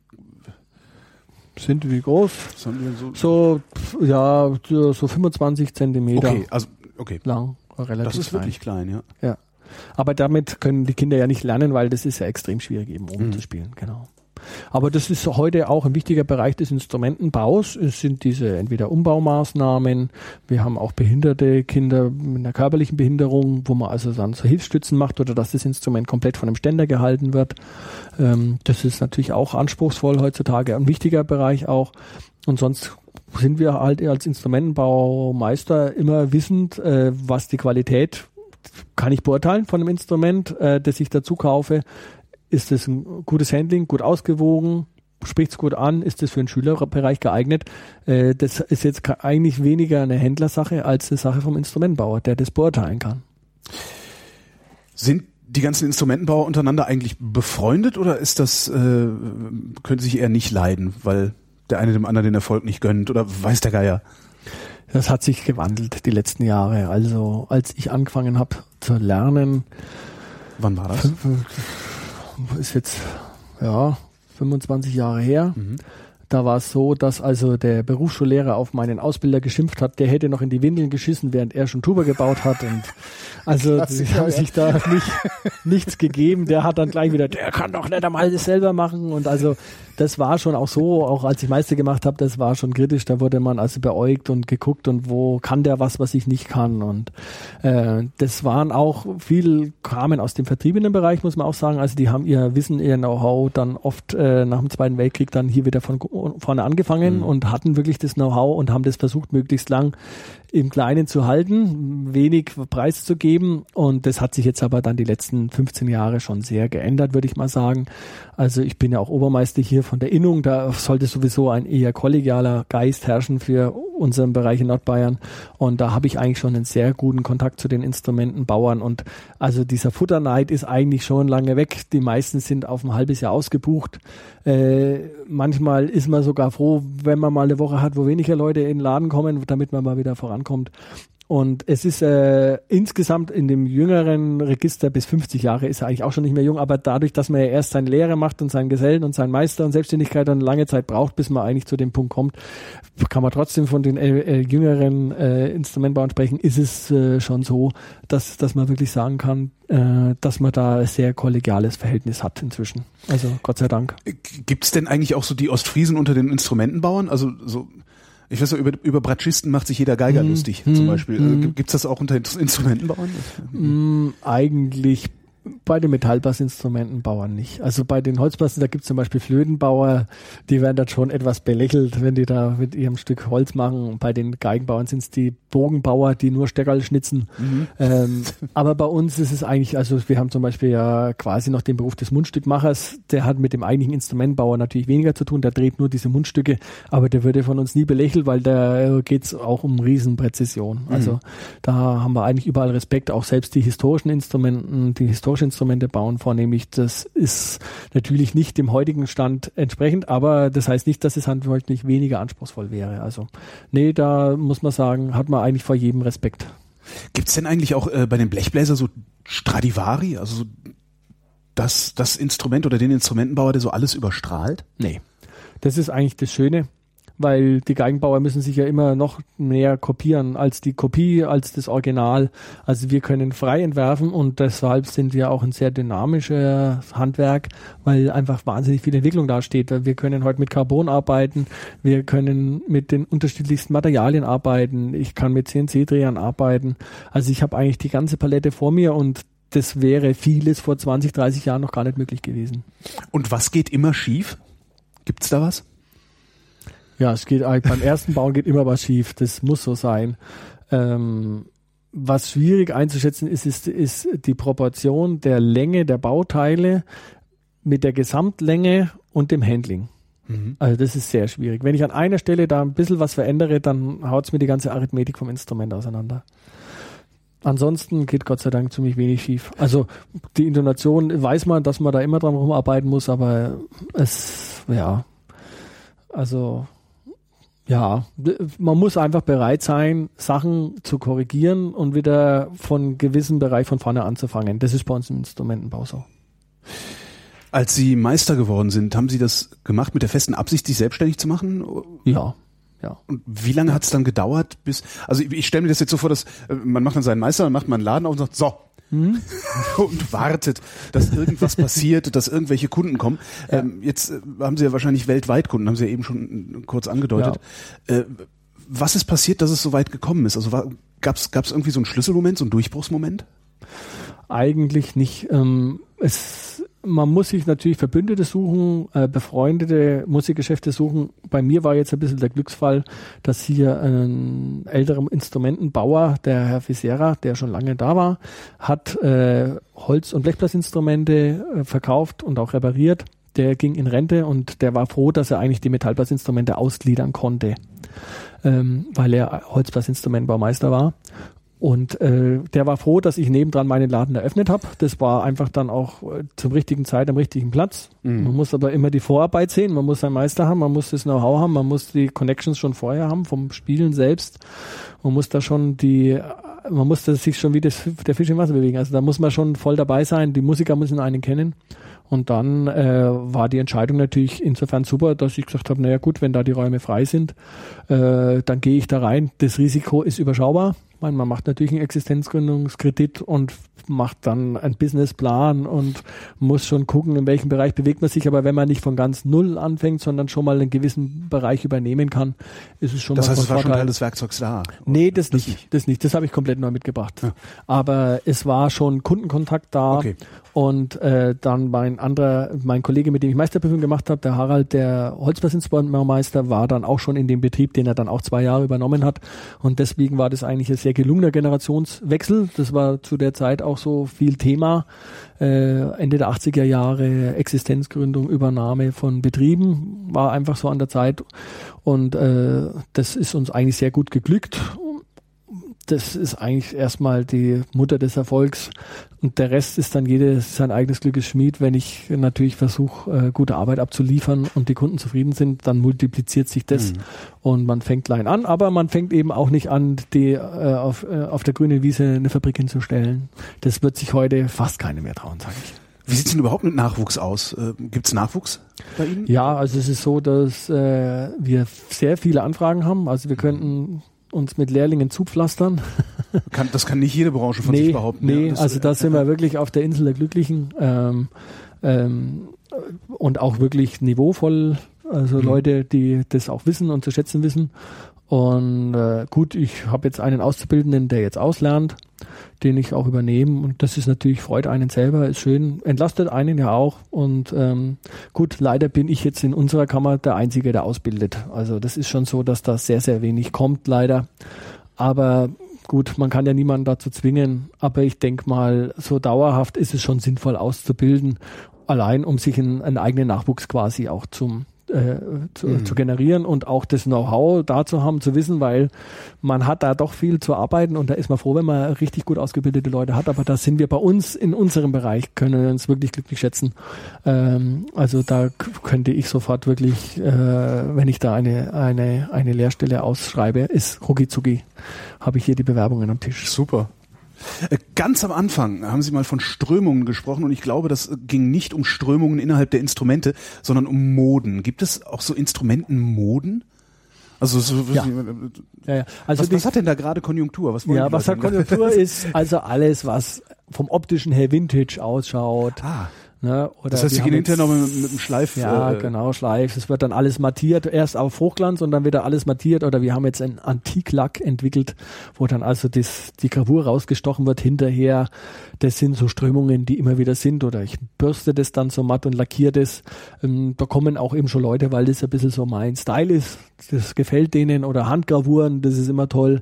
sind wie groß? So, so, ja, so 25 Zentimeter. Okay, also okay. Lang, relativ. Das ist klein. wirklich klein, ja. Ja. Aber damit können die Kinder ja nicht lernen, weil das ist ja extrem schwierig eben oben mhm. zu spielen, genau. Aber das ist heute auch ein wichtiger Bereich des Instrumentenbaus. Es sind diese entweder Umbaumaßnahmen. Wir haben auch behinderte Kinder mit einer körperlichen Behinderung, wo man also dann so Hilfsstützen macht oder dass das Instrument komplett von einem Ständer gehalten wird. Ähm, das ist natürlich auch anspruchsvoll heutzutage, ein wichtiger Bereich auch. Und sonst sind wir halt als Instrumentenbaumeister immer wissend, äh, was die Qualität kann ich beurteilen von einem Instrument, äh, das ich dazu kaufe ist es ein gutes Handling, gut ausgewogen, spricht es gut an, ist es für den Schülerbereich geeignet. Äh, das ist jetzt eigentlich weniger eine Händlersache als eine Sache vom Instrumentenbauer, der das beurteilen kann. Sind die ganzen Instrumentenbauer untereinander eigentlich befreundet oder ist das, äh, können sich eher nicht leiden, weil der eine dem anderen den Erfolg nicht gönnt oder weiß der Geier? Das hat sich gewandelt die letzten Jahre. Also als ich angefangen habe zu lernen. Wann war das? Ist jetzt ja 25 Jahre her. Mhm. Da war es so, dass also der Berufsschullehrer auf meinen Ausbilder geschimpft hat, der hätte noch in die Windeln geschissen, während er schon Tuba gebaut hat. Und also *laughs* sie haben sich da nicht, *laughs* nichts gegeben. Der hat dann gleich wieder, der kann doch nicht einmal das selber machen. Und also das war schon auch so, auch als ich Meister gemacht habe, das war schon kritisch. Da wurde man also beäugt und geguckt und wo kann der was, was ich nicht kann. Und äh, das waren auch viel kamen aus dem vertriebenen Bereich, muss man auch sagen. Also die haben ihr Wissen, ihr Know-how dann oft äh, nach dem Zweiten Weltkrieg dann hier wieder von vorne angefangen mhm. und hatten wirklich das Know-how und haben das versucht, möglichst lang im Kleinen zu halten, wenig preiszugeben. Und das hat sich jetzt aber dann die letzten 15 Jahre schon sehr geändert, würde ich mal sagen. Also ich bin ja auch Obermeister hier von der Innung. Da sollte sowieso ein eher kollegialer Geist herrschen für unseren Bereich in Nordbayern. Und da habe ich eigentlich schon einen sehr guten Kontakt zu den Instrumentenbauern. Und also dieser Futterneid ist eigentlich schon lange weg. Die meisten sind auf ein halbes Jahr ausgebucht. Äh, manchmal ist man sogar froh, wenn man mal eine Woche hat, wo weniger Leute in den Laden kommen, damit man mal wieder vorankommt. Und es ist äh, insgesamt in dem jüngeren Register bis 50 Jahre ist er eigentlich auch schon nicht mehr jung, aber dadurch, dass man ja erst seine Lehre macht und seinen Gesellen und seinen Meister und Selbstständigkeit dann lange Zeit braucht, bis man eigentlich zu dem Punkt kommt, kann man trotzdem von den äh, äh, jüngeren äh, Instrumentbauern sprechen, ist es äh, schon so, dass, dass man wirklich sagen kann, äh, dass man da ein sehr kollegiales Verhältnis hat inzwischen. Also Gott sei Dank. Gibt es denn eigentlich auch so die Ostfriesen unter den Instrumentenbauern? Also so ich weiß so, über, über Bratschisten macht sich jeder Geiger hm, lustig, hm, zum Beispiel. Hm. Gibt es das auch unter Instrumentenbauern? Hm, eigentlich bei den Metallbassinstrumentenbauern nicht. Also bei den Holzbassen, da gibt es zum Beispiel Flötenbauer, die werden dann schon etwas belächelt, wenn die da mit ihrem Stück Holz machen. Und bei den Geigenbauern sind es die Bogenbauer, die nur Steckerl schnitzen. Mhm. Ähm, aber bei uns ist es eigentlich, also wir haben zum Beispiel ja quasi noch den Beruf des Mundstückmachers, der hat mit dem eigentlichen Instrumentbauer natürlich weniger zu tun, der dreht nur diese Mundstücke, aber der würde von uns nie belächelt, weil da geht es auch um Riesenpräzision. Mhm. Also da haben wir eigentlich überall Respekt, auch selbst die historischen Instrumenten, die historischen Tauschinstrumente bauen vornehmlich. Das ist natürlich nicht dem heutigen Stand entsprechend, aber das heißt nicht, dass es handwerklich weniger anspruchsvoll wäre. Also nee, da muss man sagen, hat man eigentlich vor jedem Respekt. Gibt es denn eigentlich auch äh, bei den Blechbläser so Stradivari, also so das, das Instrument oder den Instrumentenbauer, der so alles überstrahlt? Nee. Das ist eigentlich das Schöne weil die Geigenbauer müssen sich ja immer noch mehr kopieren als die Kopie, als das Original. Also wir können frei entwerfen und deshalb sind wir auch ein sehr dynamisches Handwerk, weil einfach wahnsinnig viel Entwicklung da steht. Wir können heute mit Carbon arbeiten, wir können mit den unterschiedlichsten Materialien arbeiten, ich kann mit CNC-Drehern arbeiten. Also ich habe eigentlich die ganze Palette vor mir und das wäre vieles vor 20, 30 Jahren noch gar nicht möglich gewesen. Und was geht immer schief? Gibt's da was? Ja, es geht beim ersten Bauen geht immer was schief. Das muss so sein. Ähm, was schwierig einzuschätzen ist, ist, ist die Proportion der Länge der Bauteile mit der Gesamtlänge und dem Handling. Mhm. Also das ist sehr schwierig. Wenn ich an einer Stelle da ein bisschen was verändere, dann haut es mir die ganze Arithmetik vom Instrument auseinander. Ansonsten geht Gott sei Dank ziemlich wenig schief. Also die Intonation weiß man, dass man da immer dran rumarbeiten muss, aber es, ja, also ja, man muss einfach bereit sein, Sachen zu korrigieren und wieder von gewissen Bereich von vorne anzufangen. Das ist bei uns im Instrumentenbau so. Als Sie Meister geworden sind, haben Sie das gemacht mit der festen Absicht, sich selbstständig zu machen? Ja. Ja. Und wie lange hat es dann gedauert, bis, also ich, ich stelle mir das jetzt so vor, dass äh, man macht dann seinen Meister, dann macht man einen Laden auf und sagt, so, hm? *laughs* und wartet, dass irgendwas passiert, dass irgendwelche Kunden kommen. Ja. Ähm, jetzt äh, haben Sie ja wahrscheinlich weltweit Kunden, haben Sie ja eben schon kurz angedeutet. Ja. Äh, was ist passiert, dass es so weit gekommen ist? Also gab es irgendwie so einen Schlüsselmoment, so einen Durchbruchsmoment? Eigentlich nicht. Ähm, es man muss sich natürlich Verbündete suchen, äh, befreundete Musikgeschäfte suchen. Bei mir war jetzt ein bisschen der Glücksfall, dass hier ein älterer Instrumentenbauer, der Herr Fisera, der schon lange da war, hat äh, Holz- und Blechblasinstrumente äh, verkauft und auch repariert. Der ging in Rente und der war froh, dass er eigentlich die Metallblasinstrumente ausgliedern konnte, ähm, weil er Holzblasinstrumentbaumeister war. Und äh, der war froh, dass ich nebendran meinen Laden eröffnet habe. Das war einfach dann auch äh, zum richtigen Zeit am richtigen Platz. Mhm. Man muss aber immer die Vorarbeit sehen, man muss einen Meister haben, man muss das Know-how haben, man muss die Connections schon vorher haben vom Spielen selbst. Man muss da schon die, man muss das sich schon wie das, der Fisch im Wasser bewegen. Also da muss man schon voll dabei sein. Die Musiker müssen einen kennen. Und dann äh, war die Entscheidung natürlich insofern super, dass ich gesagt habe, naja gut, wenn da die Räume frei sind, äh, dann gehe ich da rein. Das Risiko ist überschaubar meine, man macht natürlich einen Existenzgründungskredit und macht dann einen Businessplan und muss schon gucken, in welchem Bereich bewegt man sich. Aber wenn man nicht von ganz null anfängt, sondern schon mal einen gewissen Bereich übernehmen kann, ist es schon das mal heißt, es war schon Teil des Werkzeugs da? Nee, das, das nicht, Das nicht. Das habe ich komplett neu mitgebracht. Ja. Aber es war schon Kundenkontakt da. Okay. Und äh, dann mein anderer, mein Kollege, mit dem ich Meisterprüfung gemacht habe, der Harald, der Holzblasinstrumentenmeister, war dann auch schon in dem Betrieb, den er dann auch zwei Jahre übernommen hat. Und deswegen war das eigentlich ein sehr gelungener Generationswechsel. Das war zu der Zeit auch so viel Thema. Äh, Ende der 80er Jahre Existenzgründung, Übernahme von Betrieben war einfach so an der Zeit. Und äh, das ist uns eigentlich sehr gut geglückt das ist eigentlich erstmal die Mutter des Erfolgs. Und der Rest ist dann jedes sein eigenes Glückes Schmied. Wenn ich natürlich versuche, äh, gute Arbeit abzuliefern und die Kunden zufrieden sind, dann multipliziert sich das mhm. und man fängt klein an. Aber man fängt eben auch nicht an, die äh, auf, äh, auf der grünen Wiese eine Fabrik hinzustellen. Das wird sich heute fast keine mehr trauen, sage ich. Wie sieht es denn überhaupt mit Nachwuchs aus? Äh, Gibt es Nachwuchs bei Ihnen? Ja, also es ist so, dass äh, wir sehr viele Anfragen haben. Also wir könnten uns mit Lehrlingen zupflastern. Kann, das kann nicht jede Branche von nee, sich behaupten. Nee, ja, also da *laughs* sind wir wirklich auf der Insel der Glücklichen ähm, ähm, und auch wirklich niveauvoll. Also mhm. Leute, die das auch wissen und zu schätzen wissen. Und äh, gut, ich habe jetzt einen Auszubildenden, der jetzt auslernt, den ich auch übernehme. Und das ist natürlich, freut einen selber, ist schön, entlastet einen ja auch. Und ähm, gut, leider bin ich jetzt in unserer Kammer der Einzige, der ausbildet. Also das ist schon so, dass da sehr, sehr wenig kommt, leider. Aber gut, man kann ja niemanden dazu zwingen. Aber ich denke mal, so dauerhaft ist es schon sinnvoll auszubilden allein um sich einen, einen eigenen Nachwuchs quasi auch zum äh, zu, mhm. zu, generieren und auch das Know-how da zu haben, zu wissen, weil man hat da doch viel zu arbeiten und da ist man froh, wenn man richtig gut ausgebildete Leute hat. Aber da sind wir bei uns in unserem Bereich, können uns wirklich glücklich schätzen. Ähm, also da könnte ich sofort wirklich, äh, wenn ich da eine, eine, eine Lehrstelle ausschreibe, ist rucki zucki, habe ich hier die Bewerbungen am Tisch. Super. Äh, ganz am Anfang haben Sie mal von Strömungen gesprochen und ich glaube, das ging nicht um Strömungen innerhalb der Instrumente, sondern um Moden. Gibt es auch so Instrumentenmoden? Also so, ja. Ja, ja. Also was, was hat denn da gerade Konjunktur? Was ja, was hat Konjunktur *laughs* ist also alles, was vom optischen her Vintage ausschaut. Ah Ne? Das heißt, sie gehen hinterher noch mit, mit einem Schleif. Ja, äh, genau, Schleif. Es wird dann alles mattiert, erst auf Hochglanz und dann wird alles mattiert. Oder wir haben jetzt einen Antiklack entwickelt, wo dann also das, die Gravur rausgestochen wird hinterher. Das sind so Strömungen, die immer wieder sind. Oder ich bürste das dann so matt und lackiere das. Ähm, da kommen auch eben schon Leute, weil das ein bisschen so mein Style ist. Das gefällt denen. Oder Handgravuren, das ist immer toll.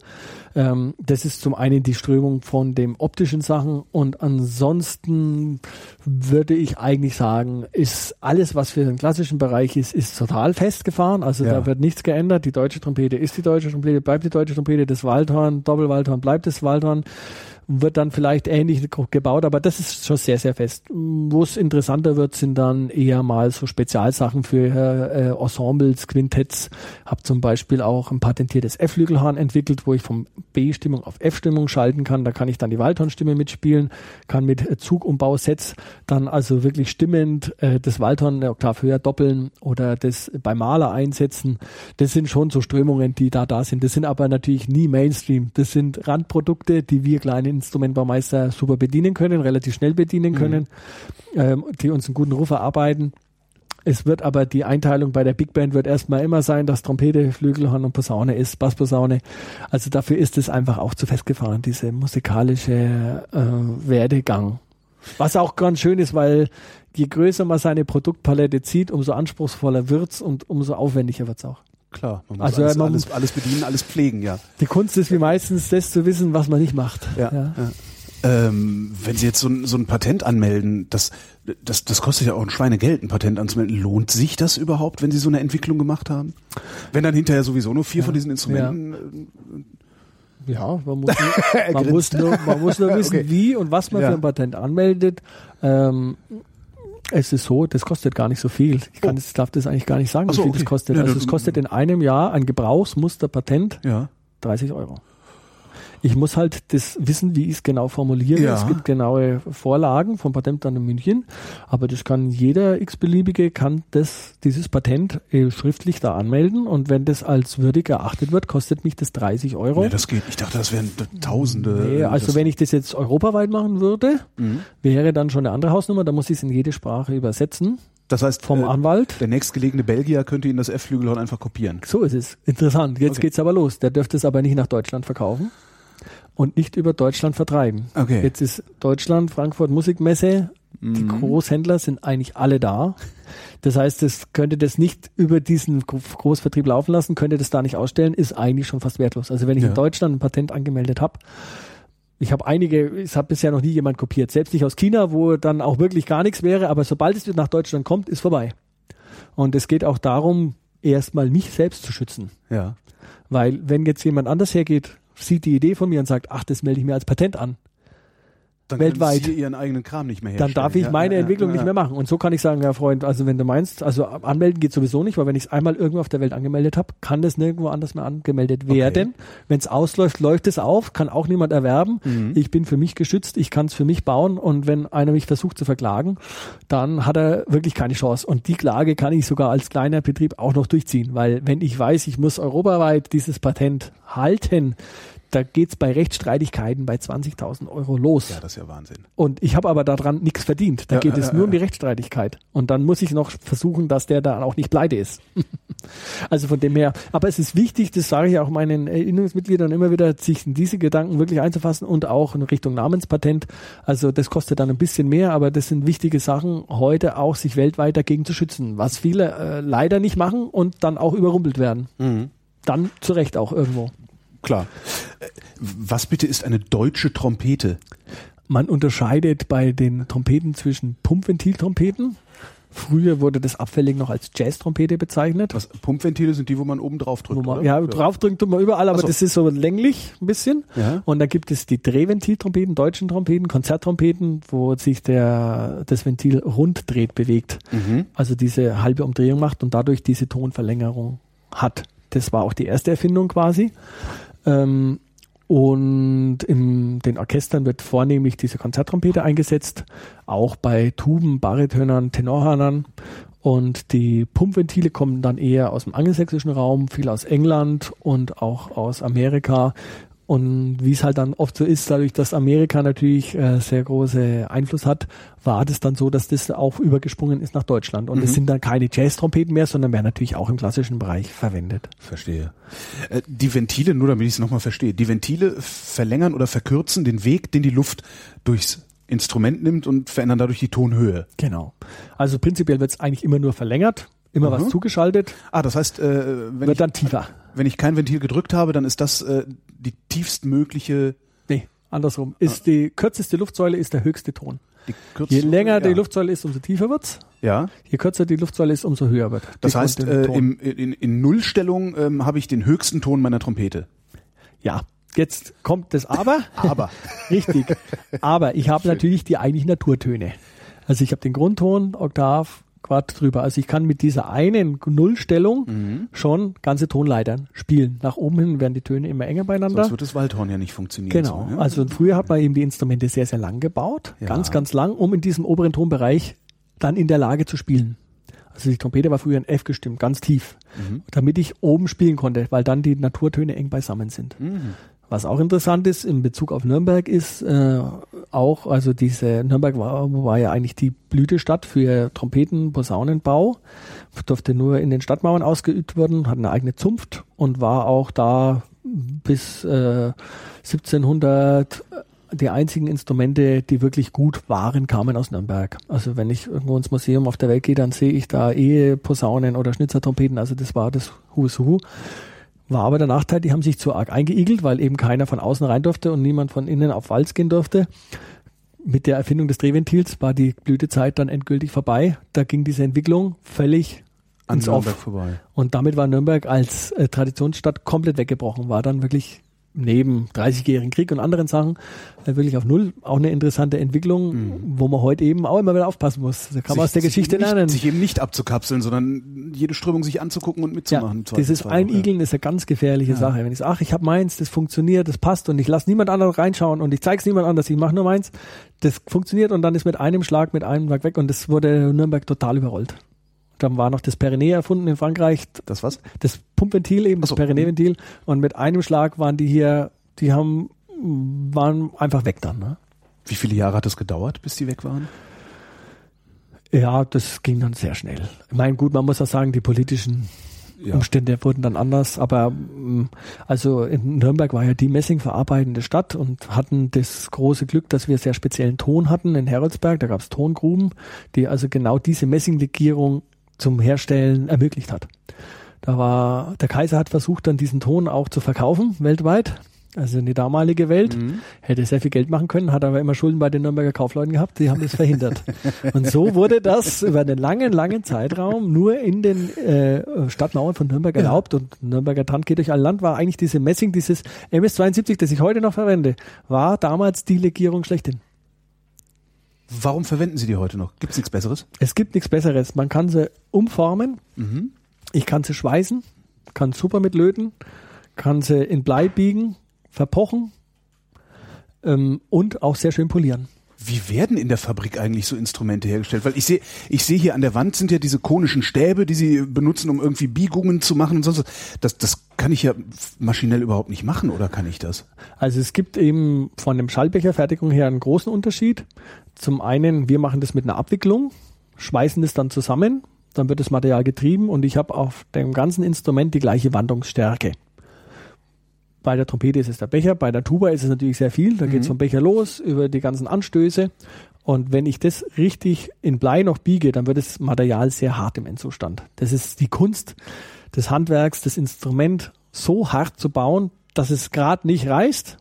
Ähm, das ist zum einen die Strömung von dem optischen Sachen und ansonsten würde ich eigentlich sagen, ist alles, was für den klassischen Bereich ist, ist total festgefahren. Also ja. da wird nichts geändert. Die deutsche Trompete ist die deutsche Trompete, bleibt die deutsche Trompete, das Waldhorn, Doppelwaldhorn bleibt das Waldhorn wird dann vielleicht ähnlich gebaut, aber das ist schon sehr, sehr fest. Wo es interessanter wird, sind dann eher mal so Spezialsachen für äh, Ensembles, Quintetts. Hab zum Beispiel auch ein patentiertes F-Flügelhorn entwickelt, wo ich vom B-Stimmung auf F-Stimmung schalten kann. Da kann ich dann die Waldhornstimme mitspielen, kann mit Zugumbau-Sets dann also wirklich stimmend äh, das Waldhorn eine Oktav höher doppeln oder das bei Maler einsetzen. Das sind schon so Strömungen, die da da sind. Das sind aber natürlich nie Mainstream. Das sind Randprodukte, die wir kleine Instrumentbaumeister super bedienen können, relativ schnell bedienen mhm. können, mhm. ähm, die uns einen guten Ruf erarbeiten. Es wird aber die Einteilung bei der Big Band wird erstmal immer sein, dass Trompete, Flügelhorn und Posaune ist, Bassposaune. Also dafür ist es einfach auch zu festgefahren, diese musikalische äh, Werdegang. Was auch ganz schön ist, weil je größer man seine Produktpalette zieht, umso anspruchsvoller wird's und umso aufwendiger wird's auch. Klar, man muss also, alles, man alles, alles bedienen, alles pflegen, ja. Die Kunst ist wie meistens das zu wissen, was man nicht macht. Ja. ja. ja. Ähm, wenn Sie jetzt so ein, so ein Patent anmelden, das, das, das kostet ja auch ein Schweinegeld, ein Patent anzumelden. Lohnt sich das überhaupt, wenn Sie so eine Entwicklung gemacht haben? Wenn dann hinterher sowieso nur vier ja, von diesen Instrumenten. Ja, ja man, *laughs* muss nur, man, muss nur, man muss *laughs* nur wissen, okay. wie und was man ja. für ein Patent anmeldet. Ähm, es ist so, das kostet gar nicht so viel. Ich kann, oh. das, darf das eigentlich gar nicht sagen, wie so, viel okay. das kostet. Ja, also es kostet in einem Jahr ein Gebrauchsmusterpatent ja. 30 Euro. Ich muss halt das wissen, wie ich es genau formuliere. Ja. Es gibt genaue Vorlagen vom Patentamt in München, aber das kann jeder x-beliebige kann das, dieses Patent äh, schriftlich da anmelden und wenn das als würdig erachtet wird, kostet mich das 30 Euro. Ja, das geht. Ich dachte, das wären Tausende. Nee, also wenn ich das jetzt europaweit machen würde, mhm. wäre dann schon eine andere Hausnummer, da muss ich es in jede Sprache übersetzen. Das heißt, vom äh, Anwalt. Der nächstgelegene Belgier könnte Ihnen das F-Flügelhorn einfach kopieren. So ist es. Interessant. Jetzt okay. geht's aber los. Der dürfte es aber nicht nach Deutschland verkaufen und nicht über Deutschland vertreiben. Okay. Jetzt ist Deutschland, Frankfurt Musikmesse, mhm. die Großhändler sind eigentlich alle da. Das heißt, es könnte das nicht über diesen Großvertrieb laufen lassen, könnte das da nicht ausstellen, ist eigentlich schon fast wertlos. Also wenn ich ja. in Deutschland ein Patent angemeldet habe, ich habe einige, es hat bisher noch nie jemand kopiert, selbst nicht aus China, wo dann auch wirklich gar nichts wäre, aber sobald es nach Deutschland kommt, ist vorbei. Und es geht auch darum, erstmal mich selbst zu schützen. Ja. Weil wenn jetzt jemand anders hergeht sieht die Idee von mir und sagt, ach, das melde ich mir als Patent an. Dann weltweit. Sie Ihren eigenen Kram nicht mehr Dann herstellen. darf ich Ja, meine ja, Entwicklung ja, nicht mehr machen. Und so kann ich sagen, ja Freund, also wenn du meinst, also anmelden geht sowieso nicht, weil wenn ich es einmal irgendwo auf der Welt angemeldet habe, kann das nirgendwo anders mehr angemeldet werden. Wenn es ausläuft, läuft es auf, kann auch niemand erwerben. Mhm. Ich bin für mich geschützt, ich kann es für mich bauen und wenn einer mich versucht zu verklagen, dann hat er wirklich keine Chance. Und die Klage kann ich sogar als kleiner Betrieb auch noch durchziehen, weil wenn ich weiß, ich muss europaweit dieses Patent halten, da geht's bei Rechtsstreitigkeiten bei 20.000 Euro los. Ja, das ist ja Wahnsinn. Und ich habe aber daran nichts verdient. Da Ja, geht es ja, nur um die. Rechtsstreitigkeit. Und dann muss ich noch versuchen, dass der da auch nicht pleite ist. *laughs* also von dem her. Aber es ist wichtig, das sage ich auch meinen Erinnerungsmitgliedern immer wieder, sich in diese Gedanken wirklich einzufassen und auch in Richtung Namenspatent. Also das kostet dann ein bisschen mehr, aber das sind wichtige Sachen, heute auch sich weltweit dagegen zu schützen. Was viele äh, leider nicht machen und dann auch überrumpelt werden. Dann zu Recht auch irgendwo. Klar. Was bitte ist eine deutsche Trompete? Man unterscheidet bei den Trompeten zwischen Pumpventiltrompeten. Früher wurde das abfällig noch als Jazz-Trompete bezeichnet. Was, Pumpventile sind die, wo man oben drauf drückt, man, ja, draufdrücken tut man überall, aber so. das ist so länglich ein bisschen. Ja. Und dann gibt es die Drehventiltrompeten, deutschen Trompeten, Konzerttrompeten, wo sich der, das Ventil rund dreht, bewegt. Mhm. Also diese halbe Umdrehung macht und dadurch diese Tonverlängerung hat. Das war auch die erste Erfindung quasi. Ähm, und in den Orchestern wird vornehmlich diese Konzerttrompete eingesetzt, auch bei Tuben, Baritonern, Tenorhörnern. Und die Pumpventile kommen dann eher aus dem angelsächsischen Raum, viel aus England und auch aus Amerika. Und wie es halt dann oft so ist, dadurch, dass Amerika natürlich äh, sehr große Einfluss hat, war das dann so, dass das auch übergesprungen ist nach Deutschland. Und es Mhm. sind dann keine Jazz-Trompeten mehr, sondern werden natürlich auch im klassischen Bereich verwendet. Verstehe. Äh, Die Ventile, nur damit ich es nochmal verstehe, die Ventile verlängern oder verkürzen den Weg, den die Luft durchs Instrument nimmt und verändern dadurch die Tonhöhe. Genau. Also prinzipiell wird es eigentlich immer nur verlängert, immer Mhm. was zugeschaltet, Ah, das heißt, äh, wenn, wird ich, dann tiefer. wenn ich kein Ventil gedrückt habe, dann ist das äh, die tiefstmögliche, Nee, andersrum. Ist die kürzeste Luftsäule ist der höchste Ton. die kürzeste. Je länger ja. die Luftsäule ist, umso tiefer wird's. Ja, Je kürzer die Luftsäule ist, umso höher wird. das heißt, äh, im, in, in Nullstellung ähm, habe ich den höchsten Ton meiner Trompete. ja, jetzt kommt das Aber. *laughs* Aber. Richtig. Aber ich habe natürlich die eigentlich Naturtöne. Also ich habe den Grundton, Oktav, Quart drüber. Also ich kann mit dieser einen Nullstellung Mhm. schon ganze Tonleitern spielen. Nach oben hin werden die Töne immer enger beieinander. Sonst wird das Waldhorn ja nicht funktionieren. Genau. So, ja? Also früher hat man eben die Instrumente sehr, sehr lang gebaut. Ja. Ganz, ganz lang, um in diesem oberen Tonbereich dann in der Lage zu spielen. Also die Trompete war früher in F gestimmt, ganz tief, Mhm. damit ich oben spielen konnte, weil dann die Naturtöne eng beisammen sind. Mhm. Was auch interessant ist in Bezug auf Nürnberg ist äh, auch, also diese Nürnberg war, war ja eigentlich die Blütestadt für Trompeten, Posaunenbau, durfte nur in den Stadtmauern ausgeübt werden, hat eine eigene Zunft und war auch da bis äh, 1700 die einzigen Instrumente, die wirklich gut waren, kamen aus Nürnberg. Also wenn ich irgendwo ins Museum auf der Welt gehe, dann sehe ich da eh Posaunen oder Schnitzertrompeten. Also das war das Who's Who. War aber der Nachteil, die haben sich zu arg eingeigelt, weil eben keiner von außen rein durfte und niemand von innen auf Walz gehen durfte. Mit der Erfindung des Drehventils war die Blütezeit dann endgültig vorbei. Da ging diese Entwicklung völlig An ins Nürnberg Off. vorbei. Und damit war Nürnberg als äh, Traditionsstadt komplett weggebrochen, war dann wirklich neben 30-jährigen Krieg und anderen Sachen äh, wirklich auf Null. Auch eine interessante Entwicklung, wo man heute eben auch immer wieder aufpassen muss. Da kann man aus der Sich- Geschichte sich nicht, lernen. Sich eben nicht abzukapseln, sondern jede Strömung sich anzugucken und Ja, mitzumachen. im dieses auch, ja. Einigeln ist eine ganz gefährliche Sache. Wenn ich sage, ach, ich habe meins, das funktioniert, das passt und ich lasse niemand anderen reinschauen und ich zeige es niemand anders, ich mache nur meins, das funktioniert und dann ist mit einem Schlag, mit einem Schlag weg und das wurde Nürnberg total überrollt. Dann war noch das Pyrenäe erfunden in Frankreich, Das was? das Pumpventil eben, das so. Pyrenäe-Ventil und mit einem Schlag waren die hier, die haben, waren einfach weg dann. Ne? Wie viele Jahre hat es gedauert, bis die weg waren? Ja, das ging dann sehr schnell. Ich meine, gut, man muss auch sagen, die politischen Ja. Umstände wurden dann anders, aber mm, also in Nürnberg war ja die messingverarbeitende Stadt und hatten das große Glück, dass wir sehr speziellen Ton hatten in Heroldsberg, da gab es Tongruben, die also genau diese Messinglegierung zum Herstellen ermöglicht hat. Da war, der Kaiser hat versucht, dann diesen Ton auch zu verkaufen, weltweit. Also in die damalige Welt hätte sehr viel Geld machen können, hat aber immer Schulden bei den Nürnberger Kaufleuten gehabt, die haben das verhindert. *laughs* Und so wurde das über einen langen, langen Zeitraum nur in den äh, Stadtmauern von Nürnberg erlaubt und Nürnberger Tand geht durch ein Land, war eigentlich diese Messing, dieses MS-72, das ich heute noch verwende, war damals die Legierung schlechthin. Warum verwenden Sie die heute noch? Gibt es nichts Besseres? Es gibt nichts Besseres. Man kann sie umformen, Mhm. ich kann sie schweißen, kann super mit löten, kann sie in Blei biegen, verpochen ähm, und auch sehr schön polieren. Wie werden in der Fabrik eigentlich so Instrumente hergestellt? Weil ich sehe, ich sehe hier an der Wand sind ja diese konischen Stäbe, die sie benutzen, um irgendwie Biegungen zu machen und sonst was. Das, das kann ich ja maschinell überhaupt nicht machen, oder kann ich das? Also es gibt eben von dem Schallbecherfertigung her einen großen Unterschied. Zum einen, wir machen das mit einer Abwicklung, schweißen das dann zusammen, dann wird das Material getrieben und ich habe auf dem ganzen Instrument die gleiche Wandungsstärke. Bei der Trompete ist es der Becher, bei der Tuba ist es natürlich sehr viel, da geht es vom Becher los über die ganzen Anstöße und wenn ich das richtig in Blei noch biege, dann wird das Material sehr hart im Endzustand. Das ist die Kunst des Handwerks, das Instrument so hart zu bauen, dass es gerade nicht reißt,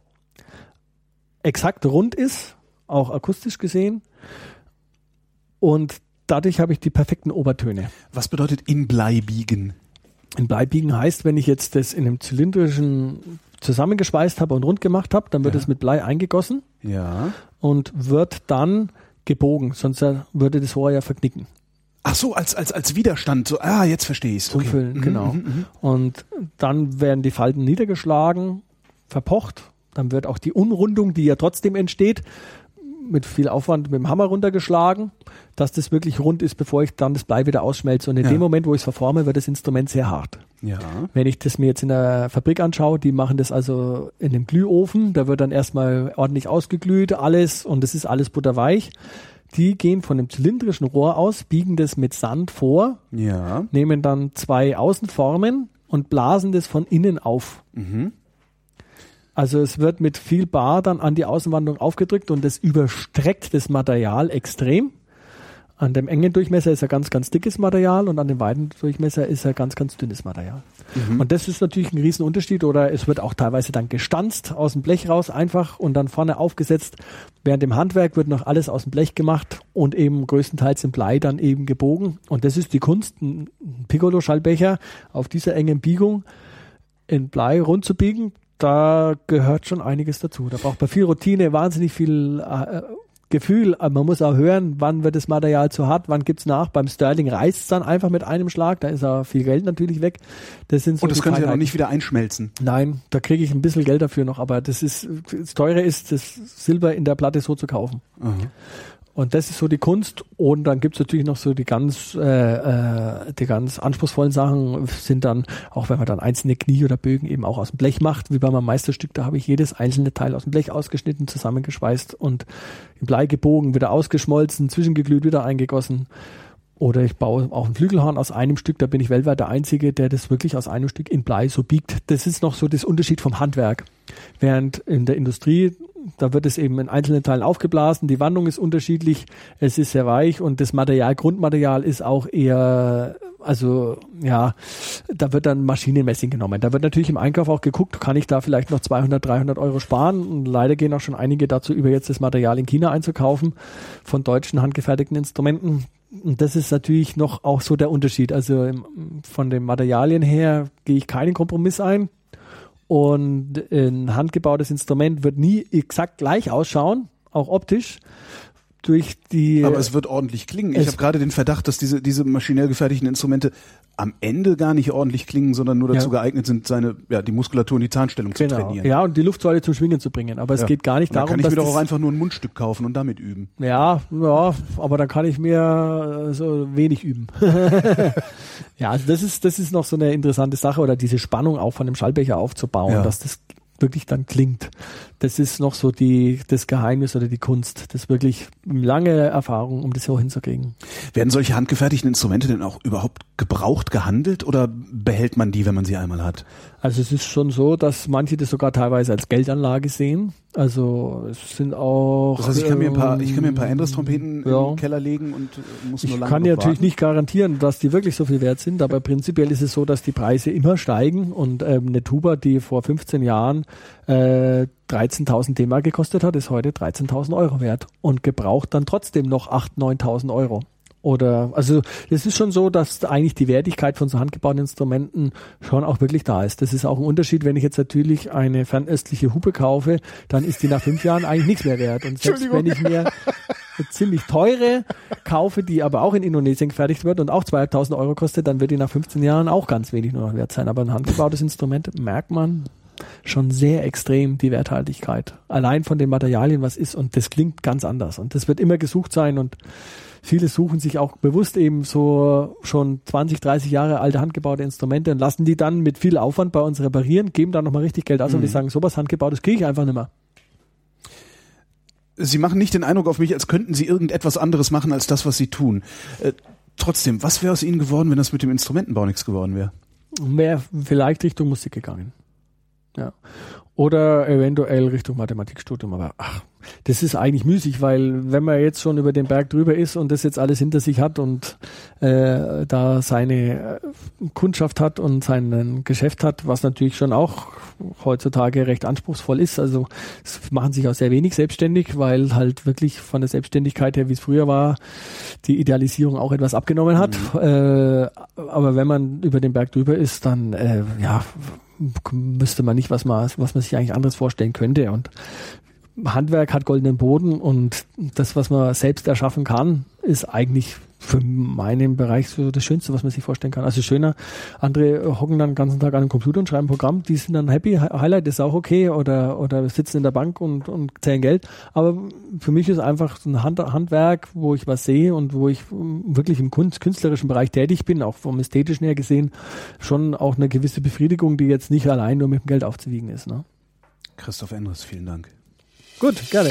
exakt rund ist, auch akustisch gesehen. Und dadurch habe ich die perfekten Obertöne. Was bedeutet in Blei biegen? In Bleibiegen heißt, wenn ich jetzt das in einem zylindrischen zusammengeschweißt habe und rund gemacht habe, dann wird Ja. es mit Blei eingegossen Ja. und wird dann gebogen, sonst würde das Rohr ja verknicken. Ach so, als, als, als Widerstand. So, ah, jetzt verstehe ich es. Zum Füllen, Mhm, genau. mhm, mhm. Und dann werden die Falten niedergeschlagen, verpocht. Dann wird auch die Unrundung, die ja trotzdem entsteht, mit viel Aufwand mit dem Hammer runtergeschlagen, dass das wirklich rund ist, bevor ich dann das Blei wieder ausschmelze. Und in Ja. dem Moment, wo ich es verforme, wird das Instrument sehr hart. Ja. Wenn ich das mir jetzt in der Fabrik anschaue, die machen das also in dem Glühofen, da wird dann erstmal ordentlich ausgeglüht, alles und das ist alles butterweich. Die gehen von dem zylindrischen Rohr aus, biegen das mit Sand vor, Ja. nehmen dann zwei Außenformen und blasen das von innen auf. Mhm. Also es wird mit viel Bar dann an die Außenwandung aufgedrückt und das überstreckt das Material extrem. An dem engen Durchmesser ist ein ganz, ganz dickes Material und an dem weiten Durchmesser ist ein ganz, ganz dünnes Material. Und das ist natürlich ein Riesenunterschied oder es wird auch teilweise dann gestanzt aus dem Blech raus einfach und dann vorne aufgesetzt. Während dem Handwerk wird noch alles aus dem Blech gemacht und eben größtenteils im Blei dann eben gebogen. Und das ist die Kunst, ein Piccolo-Schallbecher auf dieser engen Biegung in Blei rund zu biegen, da gehört schon einiges dazu. Da braucht man viel Routine, wahnsinnig viel äh, Gefühl. Aber man muss auch hören, wann wird das Material zu hart, wann gibt's nach. Beim Sterling reißt es dann einfach mit einem Schlag, da ist auch viel Geld natürlich weg. Das sind so Und das die können Sie ja noch nicht wieder einschmelzen. Nein, da kriege ich ein bisschen Geld dafür noch, aber das ist das Teure ist, das Silber in der Platte so zu kaufen. Aha. Und das ist so die Kunst. Und dann gibt's natürlich noch so die ganz, äh, äh, die ganz anspruchsvollen Sachen sind dann, auch wenn man dann einzelne Knie oder Bögen eben auch aus dem Blech macht, wie bei meinem Meisterstück, da habe ich jedes einzelne Teil aus dem Blech ausgeschnitten, zusammengeschweißt und im Blei gebogen, wieder ausgeschmolzen, zwischengeglüht, wieder eingegossen. Oder ich baue auch ein Flügelhorn aus einem Stück, da bin ich weltweit der Einzige, der das wirklich aus einem Stück in Blei so biegt. Das ist noch so das Unterschied vom Handwerk. Während in der Industrie, da wird es eben in einzelnen Teilen aufgeblasen, die Wandung ist unterschiedlich, es ist sehr weich und das Material, Grundmaterial ist auch eher, also ja, da wird dann Maschinenmessing genommen. Da wird natürlich im Einkauf auch geguckt, kann ich da vielleicht noch 200, 300 Euro sparen und leider gehen auch schon einige dazu über, jetzt das Material in China einzukaufen von deutschen handgefertigten Instrumenten. Und das ist natürlich noch auch so der Unterschied. Also von den Materialien her gehe ich keinen Kompromiss ein. Und ein handgebautes Instrument wird nie exakt gleich ausschauen, auch optisch. Durch die. Aber es wird ordentlich klingen. Ich habe gerade den Verdacht, dass diese, diese maschinell gefertigten Instrumente am Ende gar nicht ordentlich klingen, sondern nur dazu Ja. geeignet sind, seine, ja, die Muskulatur und die Zahnstellung zu genau. trainieren. Ja, und die Luftsäule zum Schwingen zu bringen. Aber es Ja. geht gar nicht Und dann darum, kann ich mir doch auch einfach nur ein Mundstück kaufen und damit üben. Ja, ja, aber dann kann ich mir äh, so wenig üben. *laughs* ja, also das ist, das ist noch so eine interessante Sache oder diese Spannung auch von dem Schallbecher aufzubauen, Ja. dass das wirklich dann klingt. Das ist noch so die, das Geheimnis oder die Kunst. Das ist wirklich lange Erfahrung, um das so hinzukriegen. Werden solche handgefertigten Instrumente denn auch überhaupt gebraucht gehandelt oder behält man die, wenn man sie einmal hat? Also es ist schon so, dass manche das sogar teilweise als Geldanlage sehen. Also es sind auch. Das heißt, ich kann mir ein paar, ich kann mir ein paar Endres-Trompeten ja. im Keller legen und äh, muss Ich nur lange kann dir natürlich nicht garantieren, dass die wirklich so viel wert sind, aber prinzipiell ist es so, dass die Preise immer steigen und ähm, eine Tuba, die vor 15 Jahren äh, 13.000 D-Mark gekostet hat, ist heute 13.000 Euro wert und gebraucht dann trotzdem noch 8.000, 9.000 Euro. Oder, also, es ist schon so, dass eigentlich die Wertigkeit von so handgebauten Instrumenten schon auch wirklich da ist. Das ist auch ein Unterschied, wenn ich jetzt natürlich eine fernöstliche Hupe kaufe, dann ist die nach fünf Jahren eigentlich nichts mehr wert. Und selbst wenn ich mir eine ziemlich teure kaufe, die aber auch in Indonesien gefertigt wird und auch 2.500 Euro kostet, dann wird die nach 15 Jahren auch ganz wenig nur noch wert sein. Aber ein handgebautes Instrument merkt man schon sehr extrem die Werthaltigkeit. Allein von den Materialien, was ist. Und das klingt ganz anders. Und das wird immer gesucht sein und Viele suchen sich auch bewusst eben so schon 20, 30 Jahre alte handgebaute Instrumente und lassen die dann mit viel Aufwand bei uns reparieren, geben dann nochmal richtig Geld aus und die sagen, sowas handgebautes kriege ich einfach nicht mehr. Sie machen nicht den Eindruck auf mich, als könnten Sie irgendetwas anderes machen als das, was Sie tun. Äh, trotzdem, was wäre aus Ihnen geworden, wenn das mit dem Instrumentenbau nichts geworden wäre? Wäre vielleicht Richtung Musik gegangen. Ja. Oder eventuell Richtung Mathematikstudium, aber ach, das ist eigentlich müßig, weil wenn man jetzt schon über den Berg drüber ist und das jetzt alles hinter sich hat und äh, da seine äh, Kundschaft hat und sein Geschäft hat, was natürlich schon auch heutzutage recht anspruchsvoll ist. Also es machen sich auch sehr wenig selbstständig, weil halt wirklich von der Selbstständigkeit her, wie es früher war, die Idealisierung auch etwas abgenommen hat. Mhm. Äh, aber wenn man über den Berg drüber ist, dann äh, ja müsste man nicht, was man, was man sich eigentlich anderes vorstellen könnte. Und Handwerk hat goldenen Boden und das, was man selbst erschaffen kann, ist eigentlich für meinen Bereich so das Schönste, was man sich vorstellen kann. Also schöner, andere hocken dann den ganzen Tag an einem Computer und schreiben ein Programm, die sind dann happy, Highlight ist auch okay oder, oder sitzen in der Bank und, und zählen Geld. Aber für mich ist einfach so ein Hand, Handwerk, wo ich was sehe und wo ich wirklich im Kunst, künstlerischen Bereich tätig bin, auch vom Ästhetischen her gesehen, schon auch eine gewisse Befriedigung, die jetzt nicht allein nur mit dem Geld aufzuwiegen ist. Ne? Christoph Endres, vielen Dank. Gut, gerne.